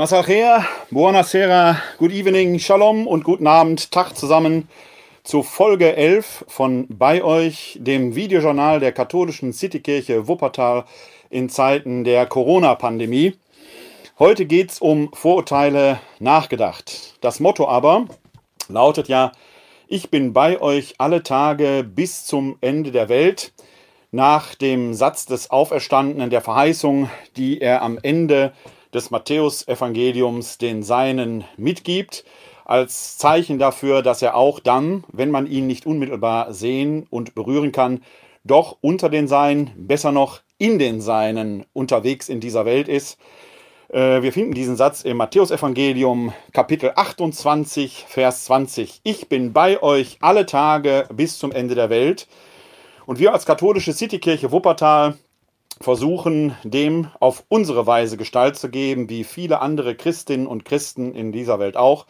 Masachea, buonasera, good evening, shalom und guten Abend, Tag zusammen zu Folge 11 von Bei euch, dem Videojournal der katholischen Citykirche Wuppertal in Zeiten der Corona-Pandemie. Heute geht es um Vorurteile nachgedacht. Das Motto aber lautet ja, ich bin bei euch alle Tage bis zum Ende der Welt. Nach dem Satz des Auferstandenen der Verheißung, die er am Ende des Matthäusevangeliums den Seinen mitgibt, als Zeichen dafür, dass er auch dann, wenn man ihn nicht unmittelbar sehen und berühren kann, doch unter den Seinen, besser noch in den Seinen unterwegs in dieser Welt ist. Äh, wir finden diesen Satz im Matthäusevangelium Kapitel 28, Vers 20. Ich bin bei euch alle Tage bis zum Ende der Welt. Und wir als katholische Citykirche Wuppertal versuchen, dem auf unsere Weise Gestalt zu geben, wie viele andere Christinnen und Christen in dieser Welt auch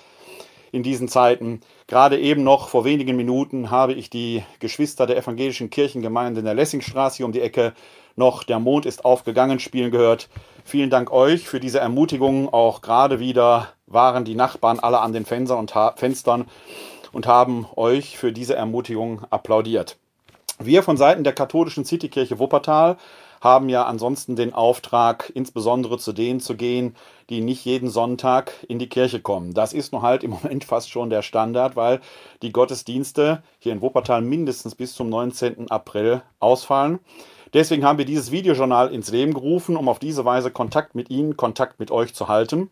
in diesen Zeiten. Gerade eben noch vor wenigen Minuten habe ich die Geschwister der evangelischen Kirchengemeinde in der Lessingstraße um die Ecke noch Der Mond ist aufgegangen spielen gehört. Vielen Dank euch für diese Ermutigung. Auch gerade wieder waren die Nachbarn alle an den Fenstern und haben euch für diese Ermutigung applaudiert. Wir von Seiten der katholischen Citykirche Wuppertal haben ja ansonsten den Auftrag, insbesondere zu denen zu gehen, die nicht jeden Sonntag in die Kirche kommen. Das ist nun halt im Moment fast schon der Standard, weil die Gottesdienste hier in Wuppertal mindestens bis zum 19. April ausfallen. Deswegen haben wir dieses Videojournal ins Leben gerufen, um auf diese Weise Kontakt mit Ihnen, Kontakt mit euch zu halten.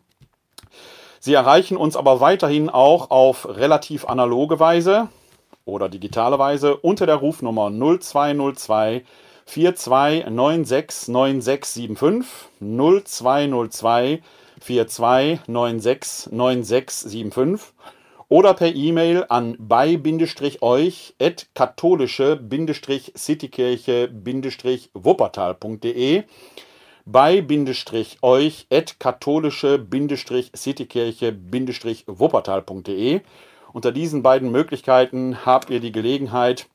Sie erreichen uns aber weiterhin auch auf relativ analoge Weise oder digitale Weise unter der Rufnummer 0202 42969675 0202 42969675 oder per E-Mail an bei-euch at katholische-citykirche-wuppertal.de bei-euch at katholische-citykirche-wuppertal.de Unter diesen beiden Möglichkeiten habt ihr die Gelegenheit,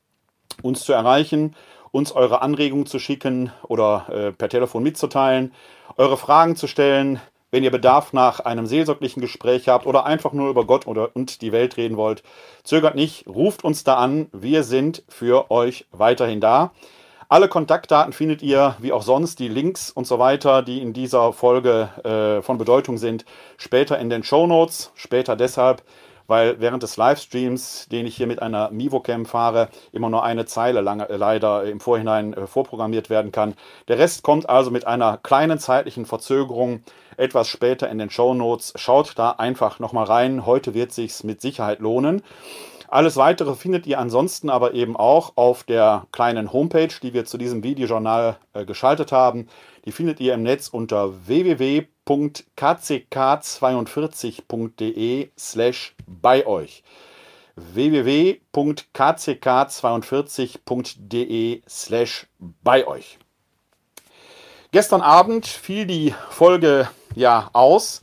uns zu erreichen uns eure Anregungen zu schicken oder äh, per Telefon mitzuteilen, eure Fragen zu stellen, wenn ihr Bedarf nach einem seelsorglichen Gespräch habt oder einfach nur über Gott oder, und die Welt reden wollt, zögert nicht, ruft uns da an. Wir sind für euch weiterhin da. Alle Kontaktdaten findet ihr, wie auch sonst, die Links und so weiter, die in dieser Folge äh, von Bedeutung sind, später in den Show Notes. Später deshalb, weil während des Livestreams, den ich hier mit einer Mivocam fahre, immer nur eine Zeile lange, äh, leider im Vorhinein äh, vorprogrammiert werden kann. Der Rest kommt also mit einer kleinen zeitlichen Verzögerung etwas später in den Show Notes. Schaut da einfach nochmal rein. Heute wird sich's mit Sicherheit lohnen. Alles weitere findet ihr ansonsten aber eben auch auf der kleinen Homepage, die wir zu diesem Videojournal äh, geschaltet haben. Die findet ihr im Netz unter www.kck42.de slash bei euch www.kck42.de slash bei euch. Gestern Abend fiel die Folge ja aus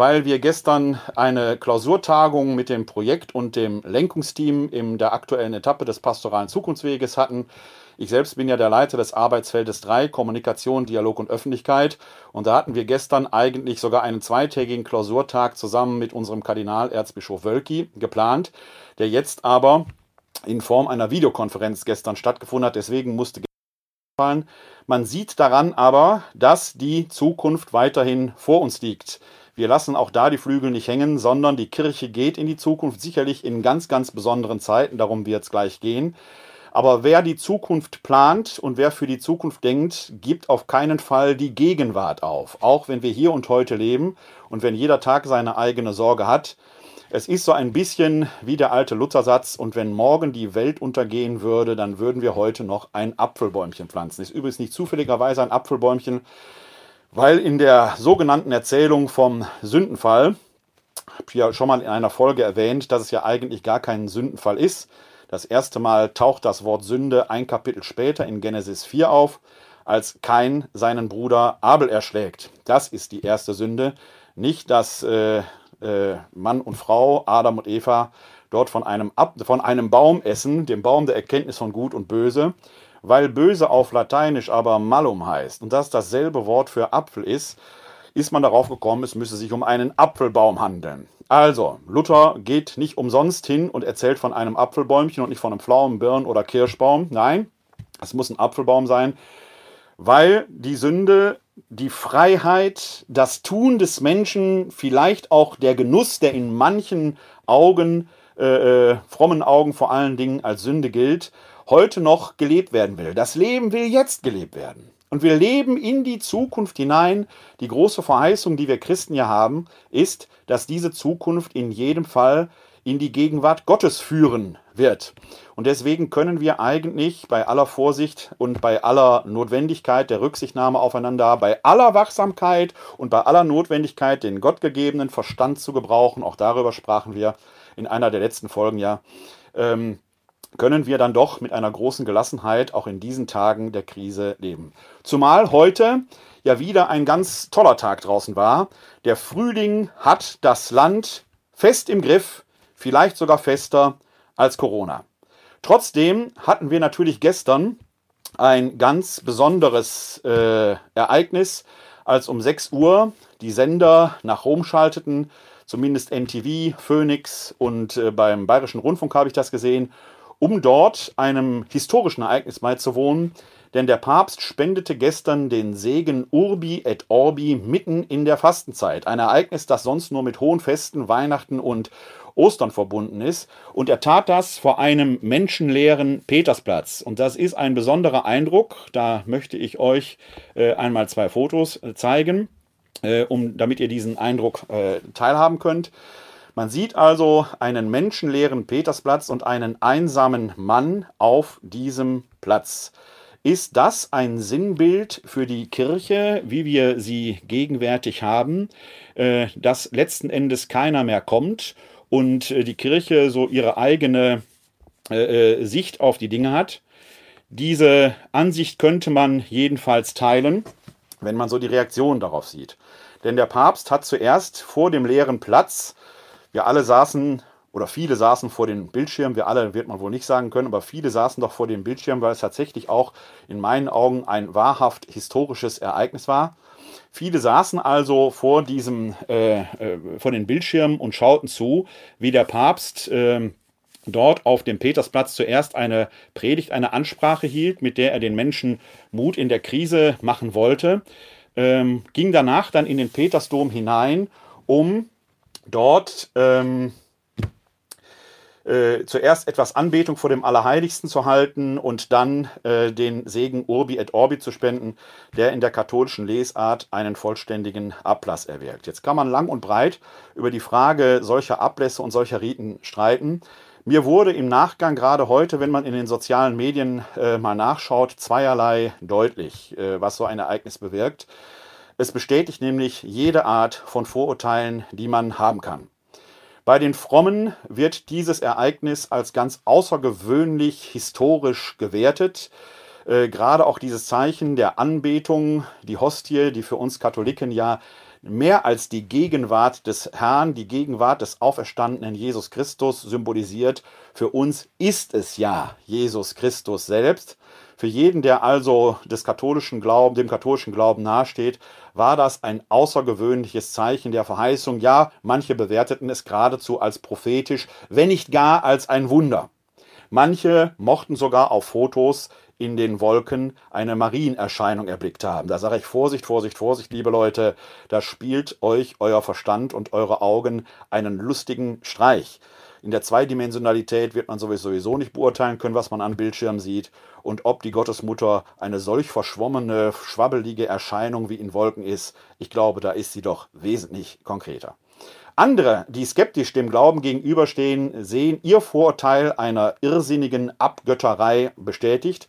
weil wir gestern eine Klausurtagung mit dem Projekt und dem Lenkungsteam in der aktuellen Etappe des pastoralen Zukunftsweges hatten. Ich selbst bin ja der Leiter des Arbeitsfeldes 3, Kommunikation, Dialog und Öffentlichkeit. Und da hatten wir gestern eigentlich sogar einen zweitägigen Klausurtag zusammen mit unserem Kardinal Erzbischof Wölki geplant, der jetzt aber in Form einer Videokonferenz gestern stattgefunden hat. Deswegen musste fallen. Man sieht daran aber, dass die Zukunft weiterhin vor uns liegt. Wir lassen auch da die Flügel nicht hängen, sondern die Kirche geht in die Zukunft, sicherlich in ganz, ganz besonderen Zeiten, darum wird es gleich gehen. Aber wer die Zukunft plant und wer für die Zukunft denkt, gibt auf keinen Fall die Gegenwart auf. Auch wenn wir hier und heute leben und wenn jeder Tag seine eigene Sorge hat. Es ist so ein bisschen wie der alte Luthersatz, und wenn morgen die Welt untergehen würde, dann würden wir heute noch ein Apfelbäumchen pflanzen. Ist übrigens nicht zufälligerweise ein Apfelbäumchen, weil in der sogenannten Erzählung vom Sündenfall, habe ich ja schon mal in einer Folge erwähnt, dass es ja eigentlich gar kein Sündenfall ist. Das erste Mal taucht das Wort Sünde ein Kapitel später in Genesis 4 auf, als Kain seinen Bruder Abel erschlägt. Das ist die erste Sünde. Nicht, dass äh, äh, Mann und Frau, Adam und Eva, dort von einem, Ab von einem Baum essen, dem Baum der Erkenntnis von Gut und Böse, weil böse auf Lateinisch aber malum heißt und das dasselbe Wort für Apfel ist, ist man darauf gekommen, es müsse sich um einen Apfelbaum handeln. Also, Luther geht nicht umsonst hin und erzählt von einem Apfelbäumchen und nicht von einem Pflaumen, Birn oder Kirschbaum. Nein, es muss ein Apfelbaum sein, weil die Sünde, die Freiheit, das Tun des Menschen, vielleicht auch der Genuss, der in manchen Augen, äh, äh, frommen Augen vor allen Dingen als Sünde gilt, heute noch gelebt werden will. Das Leben will jetzt gelebt werden. Und wir leben in die Zukunft hinein. Die große Verheißung, die wir Christen ja haben, ist, dass diese Zukunft in jedem Fall in die Gegenwart Gottes führen wird. Und deswegen können wir eigentlich bei aller Vorsicht und bei aller Notwendigkeit der Rücksichtnahme aufeinander, bei aller Wachsamkeit und bei aller Notwendigkeit, den gottgegebenen Verstand zu gebrauchen, auch darüber sprachen wir in einer der letzten Folgen ja, ähm, können wir dann doch mit einer großen Gelassenheit auch in diesen Tagen der Krise leben. Zumal heute ja wieder ein ganz toller Tag draußen war. Der Frühling hat das Land fest im Griff, vielleicht sogar fester als Corona. Trotzdem hatten wir natürlich gestern ein ganz besonderes äh, Ereignis, als um 6 Uhr die Sender nach Rom schalteten, zumindest NTV, Phoenix und äh, beim Bayerischen Rundfunk habe ich das gesehen um dort einem historischen Ereignis beizuwohnen, denn der Papst spendete gestern den Segen Urbi et Orbi mitten in der Fastenzeit. Ein Ereignis, das sonst nur mit hohen Festen, Weihnachten und Ostern verbunden ist. Und er tat das vor einem menschenleeren Petersplatz. Und das ist ein besonderer Eindruck. Da möchte ich euch äh, einmal zwei Fotos äh, zeigen, äh, um, damit ihr diesen Eindruck äh, teilhaben könnt. Man sieht also einen menschenleeren Petersplatz und einen einsamen Mann auf diesem Platz. Ist das ein Sinnbild für die Kirche, wie wir sie gegenwärtig haben, äh, dass letzten Endes keiner mehr kommt und äh, die Kirche so ihre eigene äh, Sicht auf die Dinge hat? Diese Ansicht könnte man jedenfalls teilen, wenn man so die Reaktion darauf sieht. Denn der Papst hat zuerst vor dem leeren Platz wir alle saßen oder viele saßen vor den Bildschirmen, wir alle wird man wohl nicht sagen können, aber viele saßen doch vor den Bildschirmen, weil es tatsächlich auch in meinen Augen ein wahrhaft historisches Ereignis war. Viele saßen also vor diesem, äh, äh, vor den Bildschirmen und schauten zu, wie der Papst äh, dort auf dem Petersplatz zuerst eine Predigt, eine Ansprache hielt, mit der er den Menschen Mut in der Krise machen wollte, ähm, ging danach dann in den Petersdom hinein, um dort ähm, äh, zuerst etwas Anbetung vor dem Allerheiligsten zu halten und dann äh, den Segen Urbi et Orbi zu spenden, der in der katholischen Lesart einen vollständigen Ablass erwirkt. Jetzt kann man lang und breit über die Frage solcher Ablässe und solcher Riten streiten. Mir wurde im Nachgang, gerade heute, wenn man in den sozialen Medien äh, mal nachschaut, zweierlei deutlich, äh, was so ein Ereignis bewirkt. Es bestätigt nämlich jede Art von Vorurteilen, die man haben kann. Bei den Frommen wird dieses Ereignis als ganz außergewöhnlich historisch gewertet. Äh, gerade auch dieses Zeichen der Anbetung, die Hostie, die für uns Katholiken ja mehr als die Gegenwart des Herrn, die Gegenwart des auferstandenen Jesus Christus symbolisiert. Für uns ist es ja Jesus Christus selbst. Für jeden, der also des katholischen Glauben, dem katholischen Glauben nahesteht, war das ein außergewöhnliches Zeichen der Verheißung. Ja, manche bewerteten es geradezu als prophetisch, wenn nicht gar als ein Wunder. Manche mochten sogar auf Fotos in den Wolken eine Marienerscheinung erblickt haben. Da sage ich Vorsicht, Vorsicht, Vorsicht, liebe Leute, da spielt euch euer Verstand und eure Augen einen lustigen Streich. In der Zweidimensionalität wird man sowieso nicht beurteilen können, was man an Bildschirm sieht und ob die Gottesmutter eine solch verschwommene, schwabbelige Erscheinung wie in Wolken ist. Ich glaube, da ist sie doch wesentlich konkreter. Andere, die skeptisch dem Glauben gegenüberstehen, sehen ihr Vorurteil einer irrsinnigen Abgötterei bestätigt.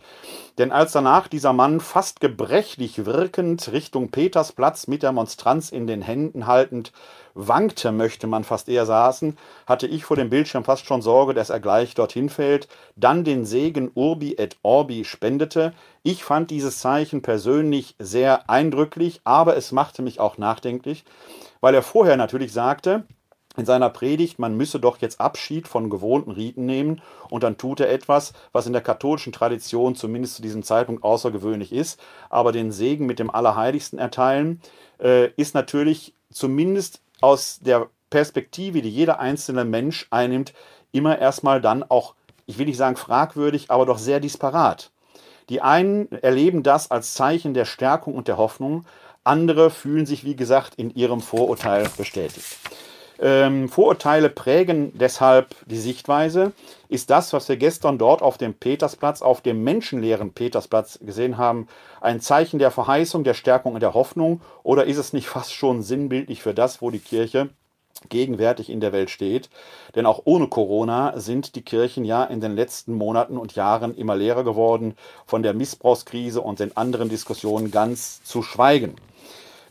Denn als danach dieser Mann fast gebrechlich wirkend Richtung Petersplatz mit der Monstranz in den Händen haltend wankte, möchte man fast eher saßen, hatte ich vor dem Bildschirm fast schon Sorge, dass er gleich dorthin fällt, dann den Segen Urbi et Orbi spendete. Ich fand dieses Zeichen persönlich sehr eindrücklich, aber es machte mich auch nachdenklich, weil er vorher natürlich sagte, in seiner Predigt, man müsse doch jetzt Abschied von gewohnten Riten nehmen und dann tut er etwas, was in der katholischen Tradition zumindest zu diesem Zeitpunkt außergewöhnlich ist, aber den Segen mit dem Allerheiligsten erteilen, äh, ist natürlich zumindest aus der Perspektive, die jeder einzelne Mensch einnimmt, immer erstmal dann auch, ich will nicht sagen fragwürdig, aber doch sehr disparat. Die einen erleben das als Zeichen der Stärkung und der Hoffnung, andere fühlen sich, wie gesagt, in ihrem Vorurteil bestätigt. Ähm, Vorurteile prägen deshalb die Sichtweise. Ist das, was wir gestern dort auf dem Petersplatz, auf dem menschenleeren Petersplatz gesehen haben, ein Zeichen der Verheißung, der Stärkung und der Hoffnung? Oder ist es nicht fast schon sinnbildlich für das, wo die Kirche gegenwärtig in der Welt steht. Denn auch ohne Corona sind die Kirchen ja in den letzten Monaten und Jahren immer leerer geworden, von der Missbrauchskrise und den anderen Diskussionen ganz zu schweigen.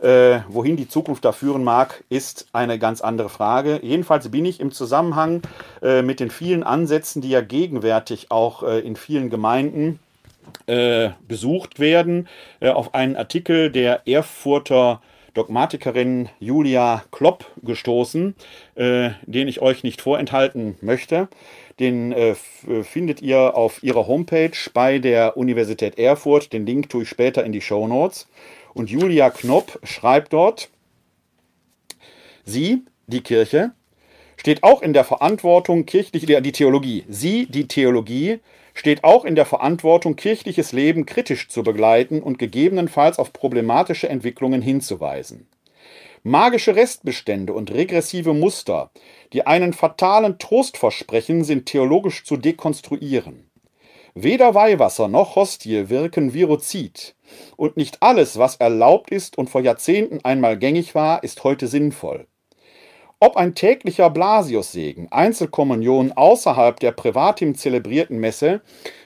Äh, wohin die Zukunft da führen mag, ist eine ganz andere Frage. Jedenfalls bin ich im Zusammenhang äh, mit den vielen Ansätzen, die ja gegenwärtig auch äh, in vielen Gemeinden äh, besucht werden, äh, auf einen Artikel der Erfurter Dogmatikerin Julia Klopp gestoßen, äh, den ich euch nicht vorenthalten möchte. Den äh, findet ihr auf ihrer Homepage bei der Universität Erfurt. Den Link tue ich später in die Show Notes. Und Julia Knopp schreibt dort, sie, die Kirche, steht auch in der Verantwortung, kirchliche, die Theologie, sie, die Theologie, steht auch in der Verantwortung, kirchliches Leben kritisch zu begleiten und gegebenenfalls auf problematische Entwicklungen hinzuweisen. Magische Restbestände und regressive Muster, die einen fatalen Trost versprechen, sind theologisch zu dekonstruieren. Weder Weihwasser noch Hostie wirken virozid. Und nicht alles, was erlaubt ist und vor Jahrzehnten einmal gängig war, ist heute sinnvoll. Ob ein täglicher Blasiussegen, Einzelkommunion außerhalb der privatim zelebrierten Messe,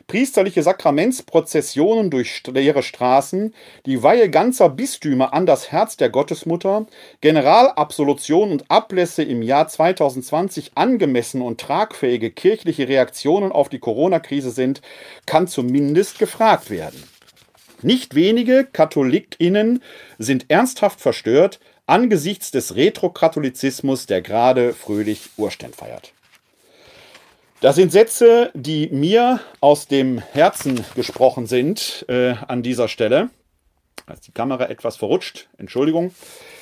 priesterliche Sakramentsprozessionen durch leere Straßen, die Weihe ganzer Bistümer an das Herz der Gottesmutter, Generalabsolution und Ablässe im Jahr 2020 angemessen und tragfähige kirchliche Reaktionen auf die Corona-Krise sind, kann zumindest gefragt werden. Nicht wenige KatholikInnen sind ernsthaft verstört angesichts des Retrokatholizismus, der gerade fröhlich Urständ feiert. Das sind Sätze, die mir aus dem Herzen gesprochen sind äh, an dieser Stelle. Da ist die Kamera etwas verrutscht, Entschuldigung.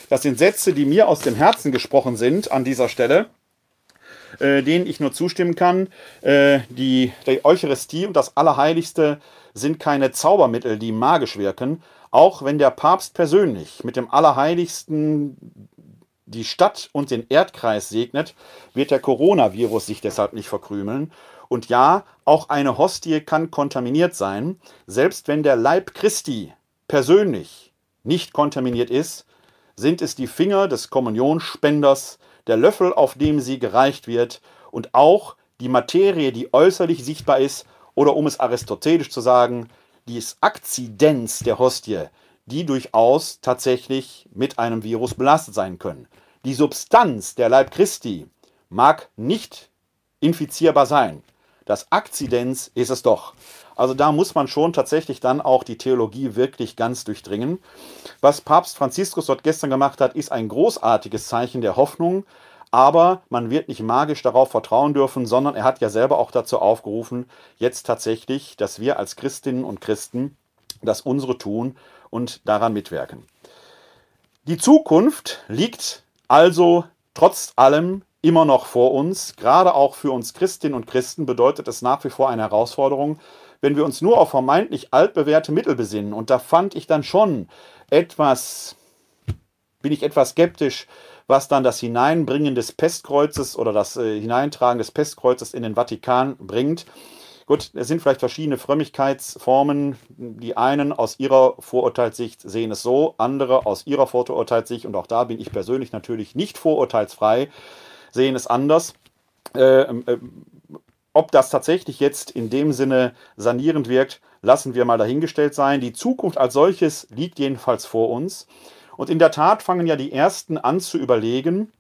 Das sind Sätze, die mir aus dem Herzen gesprochen sind an dieser Stelle, äh, denen ich nur zustimmen kann. Äh, die, die Eucharistie und das Allerheiligste sind keine Zaubermittel, die magisch wirken, auch wenn der Papst persönlich mit dem Allerheiligsten die Stadt und den Erdkreis segnet, wird der Coronavirus sich deshalb nicht verkrümeln. Und ja, auch eine Hostie kann kontaminiert sein, selbst wenn der Leib Christi persönlich nicht kontaminiert ist, sind es die Finger des Kommunionspenders, der Löffel, auf dem sie gereicht wird, und auch die Materie, die äußerlich sichtbar ist, oder um es aristotelisch zu sagen, die Akzidenz der Hostie, die durchaus tatsächlich mit einem Virus belastet sein können. Die Substanz der Leib Christi mag nicht infizierbar sein. Das Akzidenz ist es doch. Also da muss man schon tatsächlich dann auch die Theologie wirklich ganz durchdringen. Was Papst Franziskus dort gestern gemacht hat, ist ein großartiges Zeichen der Hoffnung, aber man wird nicht magisch darauf vertrauen dürfen, sondern er hat ja selber auch dazu aufgerufen, jetzt tatsächlich, dass wir als Christinnen und Christen das unsere tun und daran mitwirken. Die Zukunft liegt also trotz allem immer noch vor uns. Gerade auch für uns Christinnen und Christen bedeutet es nach wie vor eine Herausforderung, wenn wir uns nur auf vermeintlich altbewährte Mittel besinnen. Und da fand ich dann schon etwas, bin ich etwas skeptisch, was dann das Hineinbringen des Pestkreuzes oder das äh, Hineintragen des Pestkreuzes in den Vatikan bringt. Gut, es sind vielleicht verschiedene Frömmigkeitsformen. Die einen aus ihrer Vorurteilssicht sehen es so, andere aus ihrer Vorurteilssicht, und auch da bin ich persönlich natürlich nicht vorurteilsfrei, sehen es anders. Äh, äh, ob das tatsächlich jetzt in dem Sinne sanierend wirkt, lassen wir mal dahingestellt sein. Die Zukunft als solches liegt jedenfalls vor uns. Und in der Tat fangen ja die Ersten an zu überlegen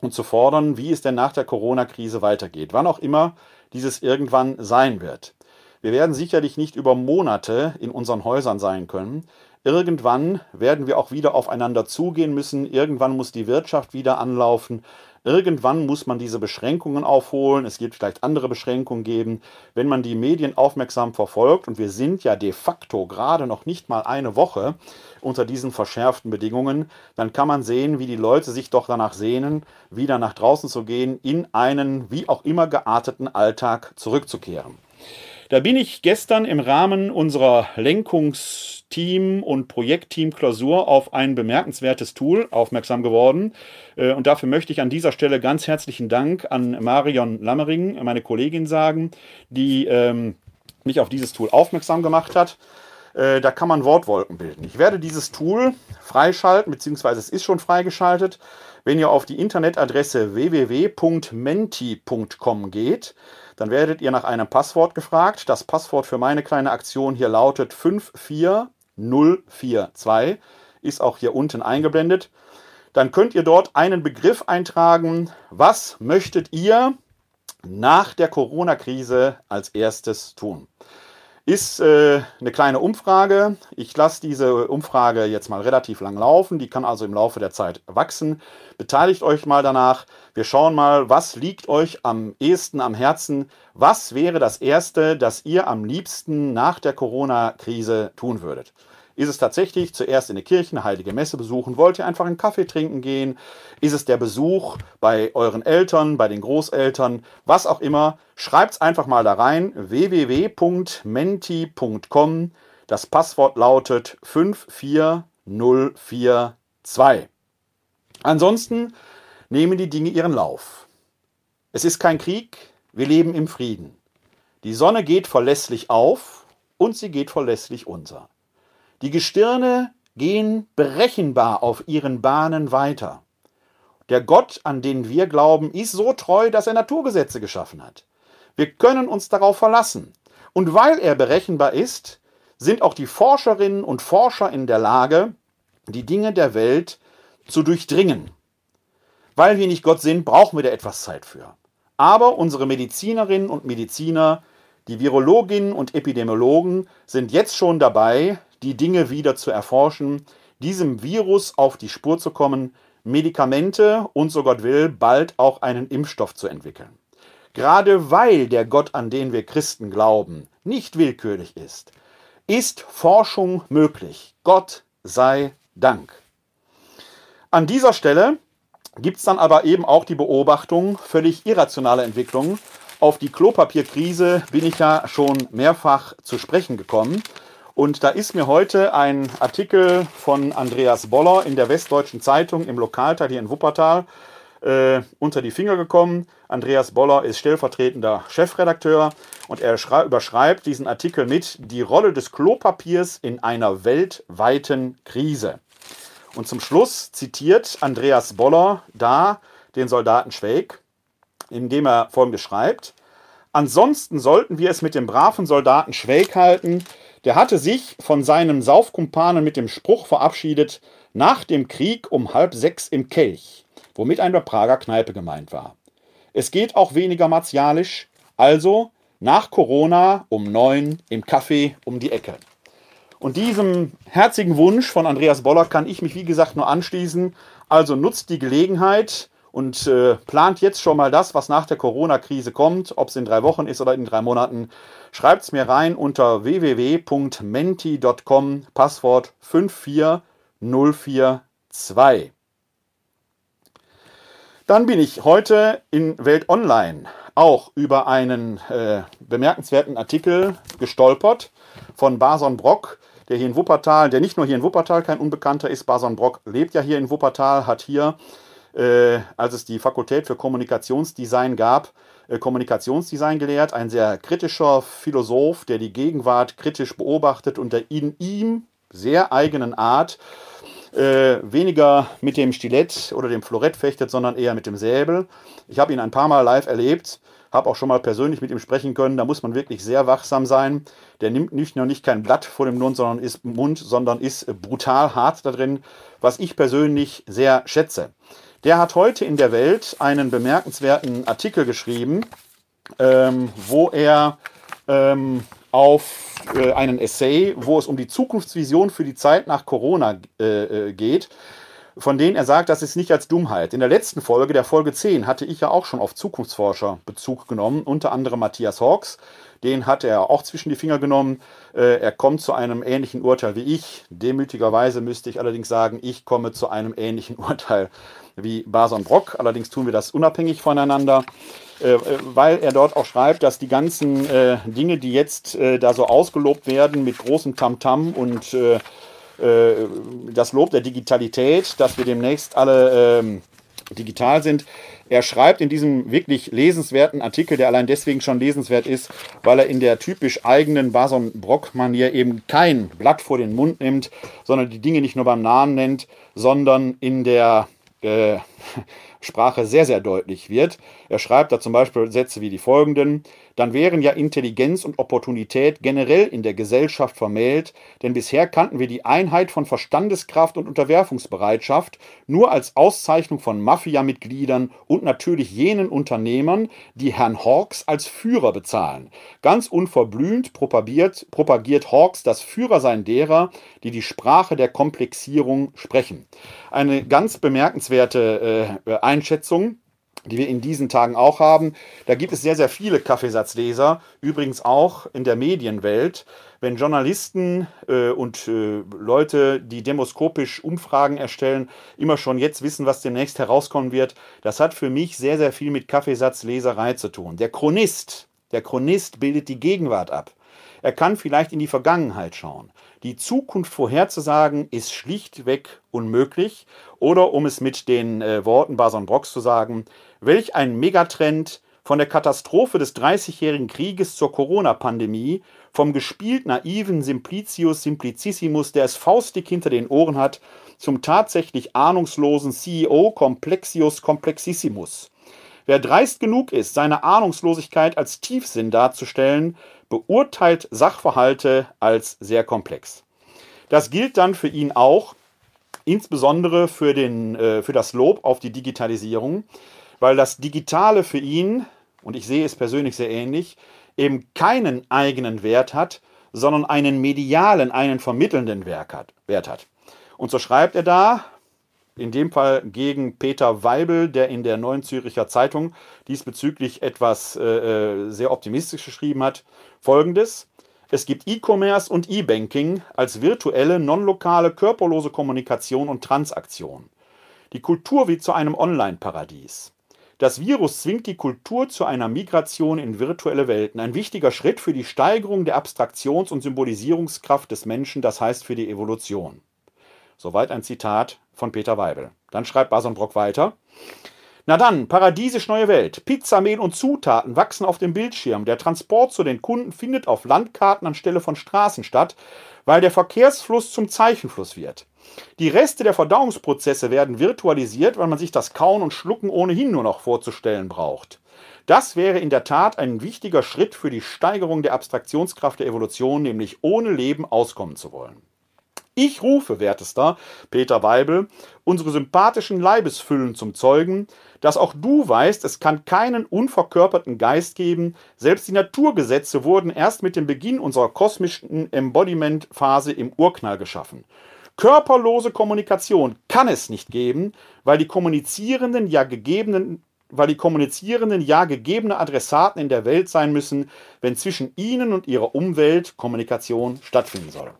und zu fordern, wie es denn nach der Corona-Krise weitergeht, wann auch immer dieses irgendwann sein wird. Wir werden sicherlich nicht über Monate in unseren Häusern sein können. Irgendwann werden wir auch wieder aufeinander zugehen müssen. Irgendwann muss die Wirtschaft wieder anlaufen. Irgendwann muss man diese Beschränkungen aufholen. Es wird vielleicht andere Beschränkungen geben. Wenn man die Medien aufmerksam verfolgt, und wir sind ja de facto gerade noch nicht mal eine Woche unter diesen verschärften Bedingungen, dann kann man sehen, wie die Leute sich doch danach sehnen, wieder nach draußen zu gehen, in einen wie auch immer gearteten Alltag zurückzukehren. Da bin ich gestern im Rahmen unserer Lenkungsteam- und Projektteam-Klausur auf ein bemerkenswertes Tool aufmerksam geworden. Äh, und dafür möchte ich an dieser Stelle ganz herzlichen Dank an Marion Lammering, meine Kollegin, sagen, die ähm, mich auf dieses Tool aufmerksam gemacht hat. Äh, da kann man Wortwolken bilden. Ich werde dieses Tool freischalten, beziehungsweise es ist schon freigeschaltet. Wenn ihr auf die Internetadresse www.menti.com geht, dann werdet ihr nach einem Passwort gefragt. Das Passwort für meine kleine Aktion hier lautet 54042, ist auch hier unten eingeblendet. Dann könnt ihr dort einen Begriff eintragen. Was möchtet ihr nach der Corona-Krise als erstes tun? Ist äh, eine kleine Umfrage. Ich lasse diese Umfrage jetzt mal relativ lang laufen. Die kann also im Laufe der Zeit wachsen. Beteiligt euch mal danach. Wir schauen mal, was liegt euch am ehesten am Herzen. Was wäre das Erste, das ihr am liebsten nach der Corona-Krise tun würdet? Ist es tatsächlich zuerst in der Kirche eine heilige Messe besuchen? Wollt ihr einfach einen Kaffee trinken gehen? Ist es der Besuch bei euren Eltern, bei den Großeltern, was auch immer? Schreibt es einfach mal da rein www.menti.com. Das Passwort lautet 54042. Ansonsten nehmen die Dinge ihren Lauf. Es ist kein Krieg, wir leben im Frieden. Die Sonne geht verlässlich auf und sie geht verlässlich unter. Die Gestirne gehen berechenbar auf ihren Bahnen weiter. Der Gott, an den wir glauben, ist so treu, dass er Naturgesetze geschaffen hat. Wir können uns darauf verlassen. Und weil er berechenbar ist, sind auch die Forscherinnen und Forscher in der Lage, die Dinge der Welt zu durchdringen. Weil wir nicht Gott sind, brauchen wir da etwas Zeit für. Aber unsere Medizinerinnen und Mediziner, die Virologinnen und Epidemiologen sind jetzt schon dabei, die Dinge wieder zu erforschen, diesem Virus auf die Spur zu kommen, Medikamente und, so Gott will, bald auch einen Impfstoff zu entwickeln. Gerade weil der Gott, an den wir Christen glauben, nicht willkürlich ist, ist Forschung möglich. Gott sei Dank. An dieser Stelle gibt es dann aber eben auch die Beobachtung völlig irrationaler Entwicklungen. Auf die Klopapierkrise bin ich ja schon mehrfach zu sprechen gekommen. Und da ist mir heute ein Artikel von Andreas Boller in der Westdeutschen Zeitung im Lokalteil hier in Wuppertal äh, unter die Finger gekommen. Andreas Boller ist stellvertretender Chefredakteur und er überschreibt diesen Artikel mit Die Rolle des Klopapiers in einer weltweiten Krise. Und zum Schluss zitiert Andreas Boller da den Soldaten Schweig, indem er folgendes schreibt. Ansonsten sollten wir es mit dem braven Soldaten Schweig halten, der hatte sich von seinem Saufkumpanen mit dem Spruch verabschiedet, nach dem Krieg um halb sechs im Kelch, womit eine Prager Kneipe gemeint war. Es geht auch weniger martialisch, also nach Corona um neun im Café um die Ecke. Und diesem herzigen Wunsch von Andreas Boller kann ich mich, wie gesagt, nur anschließen. Also nutzt die Gelegenheit, und äh, plant jetzt schon mal das, was nach der Corona-Krise kommt, ob es in drei Wochen ist oder in drei Monaten. Schreibt es mir rein unter www.menti.com, Passwort 54042. Dann bin ich heute in Welt Online auch über einen äh, bemerkenswerten Artikel gestolpert von Bason Brock, der hier in Wuppertal, der nicht nur hier in Wuppertal kein Unbekannter ist, Bason Brock lebt ja hier in Wuppertal, hat hier äh, als es die Fakultät für Kommunikationsdesign gab, äh, Kommunikationsdesign gelehrt. Ein sehr kritischer Philosoph, der die Gegenwart kritisch beobachtet und der in ihm sehr eigenen Art äh, weniger mit dem Stilett oder dem Florett fechtet, sondern eher mit dem Säbel. Ich habe ihn ein paar Mal live erlebt, habe auch schon mal persönlich mit ihm sprechen können. Da muss man wirklich sehr wachsam sein. Der nimmt nicht nur nicht kein Blatt vor dem Mund, sondern ist Mund, sondern ist brutal hart da drin, was ich persönlich sehr schätze. Der hat heute in der Welt einen bemerkenswerten Artikel geschrieben, ähm, wo er ähm, auf äh, einen Essay, wo es um die Zukunftsvision für die Zeit nach Corona äh, äh geht von denen er sagt, das ist nicht als Dummheit. In der letzten Folge, der Folge 10, hatte ich ja auch schon auf Zukunftsforscher Bezug genommen, unter anderem Matthias Hawks. Den hat er auch zwischen die Finger genommen. Äh, er kommt zu einem ähnlichen Urteil wie ich. Demütigerweise müsste ich allerdings sagen, ich komme zu einem ähnlichen Urteil wie Bason Brock. Allerdings tun wir das unabhängig voneinander, äh, äh, weil er dort auch schreibt, dass die ganzen Dinge, die jetzt da so ausgelobt werden mit großem Tamtam -Tam und äh, das Lob der Digitalität, dass wir demnächst alle ähm, digital sind. Er schreibt in diesem wirklich lesenswerten Artikel, der allein deswegen schon lesenswert ist, weil er in der typisch eigenen Bason Brock-Manier eben kein Blatt vor den Mund nimmt, sondern die Dinge nicht nur beim Namen nennt, sondern in der äh, Sprache sehr, sehr deutlich wird. Er schreibt da zum Beispiel Sätze wie die folgenden dann wären ja Intelligenz und Opportunität generell in der Gesellschaft vermählt, denn bisher kannten wir die Einheit von Verstandeskraft und Unterwerfungsbereitschaft nur als Auszeichnung von Mafia-Mitgliedern und natürlich jenen Unternehmern, die Herrn Hawks als Führer bezahlen. Ganz unverblümt propagiert, propagiert Hawks das Führersein derer, die die Sprache der Komplexierung sprechen. Eine ganz bemerkenswerte äh, Einschätzung die wir in diesen Tagen auch haben. Da gibt es sehr, sehr viele Kaffeesatzleser, übrigens auch in der Medienwelt. Wenn Journalisten äh, und äh, Leute, die demoskopisch Umfragen erstellen, immer schon jetzt wissen, was demnächst herauskommen wird, das hat für mich sehr, sehr viel mit Kaffeesatzleserei zu tun. Der Chronist, der Chronist bildet die Gegenwart ab. Er kann vielleicht in die Vergangenheit schauen. Die Zukunft vorherzusagen ist schlichtweg unmöglich. Oder um es mit den äh, Worten Bason Brocks zu sagen, welch ein Megatrend von der Katastrophe des Dreißigjährigen Krieges zur Corona-Pandemie, vom gespielt naiven Simplicius Simplicissimus, der es faustdick hinter den Ohren hat, zum tatsächlich ahnungslosen CEO Complexius Complexissimus. Wer dreist genug ist, seine Ahnungslosigkeit als Tiefsinn darzustellen, beurteilt Sachverhalte als sehr komplex. Das gilt dann für ihn auch, insbesondere für, den, äh, für das Lob auf die Digitalisierung, weil das Digitale für ihn, und ich sehe es persönlich sehr ähnlich, eben keinen eigenen Wert hat, sondern einen medialen, einen vermittelnden Wert hat. Und so schreibt er da, in dem Fall gegen Peter Weibel, der in der Neuen Züricher Zeitung diesbezüglich etwas äh, äh, sehr optimistisch geschrieben hat, folgendes. Es gibt E-Commerce und E-Banking als virtuelle, non-lokale, körperlose Kommunikation und Transaktion. Die Kultur wird zu einem Online-Paradies. Das Virus zwingt die Kultur zu einer Migration in virtuelle Welten. Ein wichtiger Schritt für die Steigerung der Abstraktions- und Symbolisierungskraft des Menschen, das heißt für die Evolution. Soweit ein Zitat von Peter Weibel. Dann schreibt Bason Brock weiter. Na dann, paradiesisch neue Welt. Pizza, Mehl und Zutaten wachsen auf dem Bildschirm. Der Transport zu den Kunden findet auf Landkarten anstelle von Straßen statt, weil der Verkehrsfluss zum Zeichenfluss wird. Die Reste der Verdauungsprozesse werden virtualisiert, weil man sich das Kauen und Schlucken ohnehin nur noch vorzustellen braucht. Das wäre in der Tat ein wichtiger Schritt für die Steigerung der Abstraktionskraft der Evolution, nämlich ohne Leben auskommen zu wollen. Ich rufe, wertester Peter Weibel, unsere sympathischen Leibesfüllen zum Zeugen, dass auch du weißt, es kann keinen unverkörperten Geist geben. Selbst die Naturgesetze wurden erst mit dem Beginn unserer kosmischen Embodiment-Phase im Urknall geschaffen. Körperlose Kommunikation kann es nicht geben, weil die kommunizierenden ja gegebenen weil die kommunizierenden ja gegebene Adressaten in der Welt sein müssen, wenn zwischen ihnen und ihrer Umwelt Kommunikation stattfinden soll.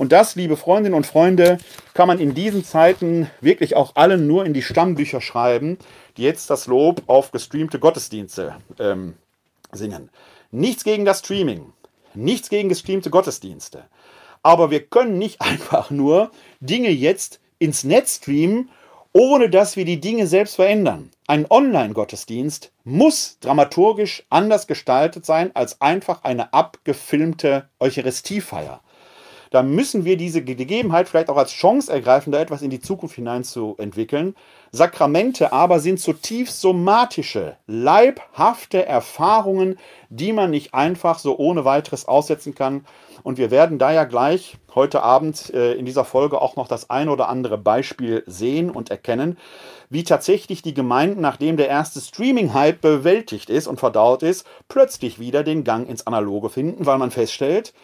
Und das, liebe Freundinnen und Freunde, kann man in diesen Zeiten wirklich auch allen nur in die Stammbücher schreiben, die jetzt das Lob auf gestreamte Gottesdienste ähm, singen. Nichts gegen das Streaming, nichts gegen gestreamte Gottesdienste. Aber wir können nicht einfach nur Dinge jetzt ins Netz streamen, ohne dass wir die Dinge selbst verändern. Ein Online-Gottesdienst muss dramaturgisch anders gestaltet sein als einfach eine abgefilmte Eucharistiefeier da müssen wir diese Gegebenheit vielleicht auch als Chance ergreifen, da etwas in die Zukunft hineinzuentwickeln. Sakramente aber sind zutiefst somatische, leibhafte Erfahrungen, die man nicht einfach so ohne weiteres aussetzen kann. Und wir werden da ja gleich heute Abend äh, in dieser Folge auch noch das ein oder andere Beispiel sehen und erkennen, wie tatsächlich die Gemeinden, nachdem der erste Streaming-Hype bewältigt ist und verdaut ist, plötzlich wieder den Gang ins Analoge finden, weil man feststellt,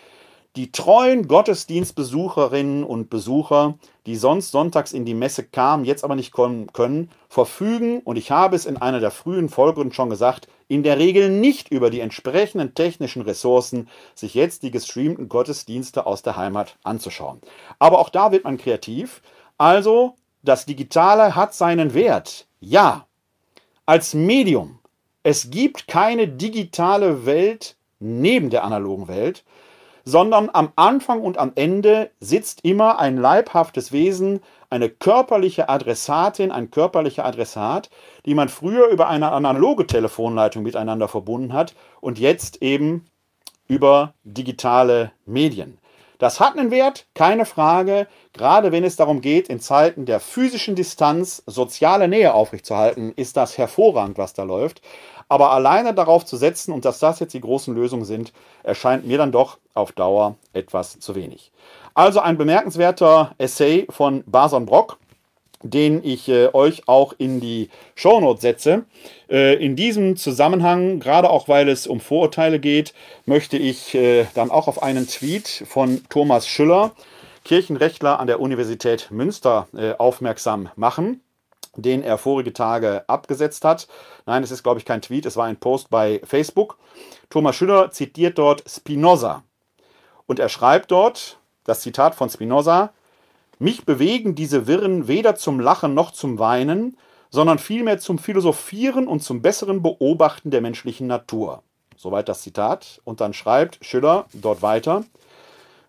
die treuen Gottesdienstbesucherinnen und Besucher, die sonst sonntags in die Messe kamen, jetzt aber nicht kommen können, verfügen, und ich habe es in einer der frühen Folgen schon gesagt, in der Regel nicht über die entsprechenden technischen Ressourcen, sich jetzt die gestreamten Gottesdienste aus der Heimat anzuschauen. Aber auch da wird man kreativ. Also, das Digitale hat seinen Wert. Ja, als Medium. Es gibt keine digitale Welt neben der analogen Welt sondern am Anfang und am Ende sitzt immer ein leibhaftes Wesen, eine körperliche Adressatin, ein körperlicher Adressat, die man früher über eine analoge Telefonleitung miteinander verbunden hat und jetzt eben über digitale Medien. Das hat einen Wert, keine Frage, gerade wenn es darum geht, in Zeiten der physischen Distanz soziale Nähe aufrechtzuerhalten, ist das hervorragend, was da läuft. Aber alleine darauf zu setzen und dass das jetzt die großen Lösungen sind, erscheint mir dann doch auf Dauer etwas zu wenig. Also ein bemerkenswerter Essay von Bason Brock, den ich äh, euch auch in die Shownote setze. Äh, in diesem Zusammenhang, gerade auch weil es um Vorurteile geht, möchte ich äh, dann auch auf einen Tweet von Thomas Schüller, Kirchenrechtler an der Universität Münster, äh, aufmerksam machen den er vorige Tage abgesetzt hat. Nein, es ist, glaube ich, kein Tweet, es war ein Post bei Facebook. Thomas Schüller zitiert dort Spinoza. Und er schreibt dort, das Zitat von Spinoza, mich bewegen diese Wirren weder zum Lachen noch zum Weinen, sondern vielmehr zum Philosophieren und zum besseren Beobachten der menschlichen Natur. Soweit das Zitat. Und dann schreibt Schüller dort weiter,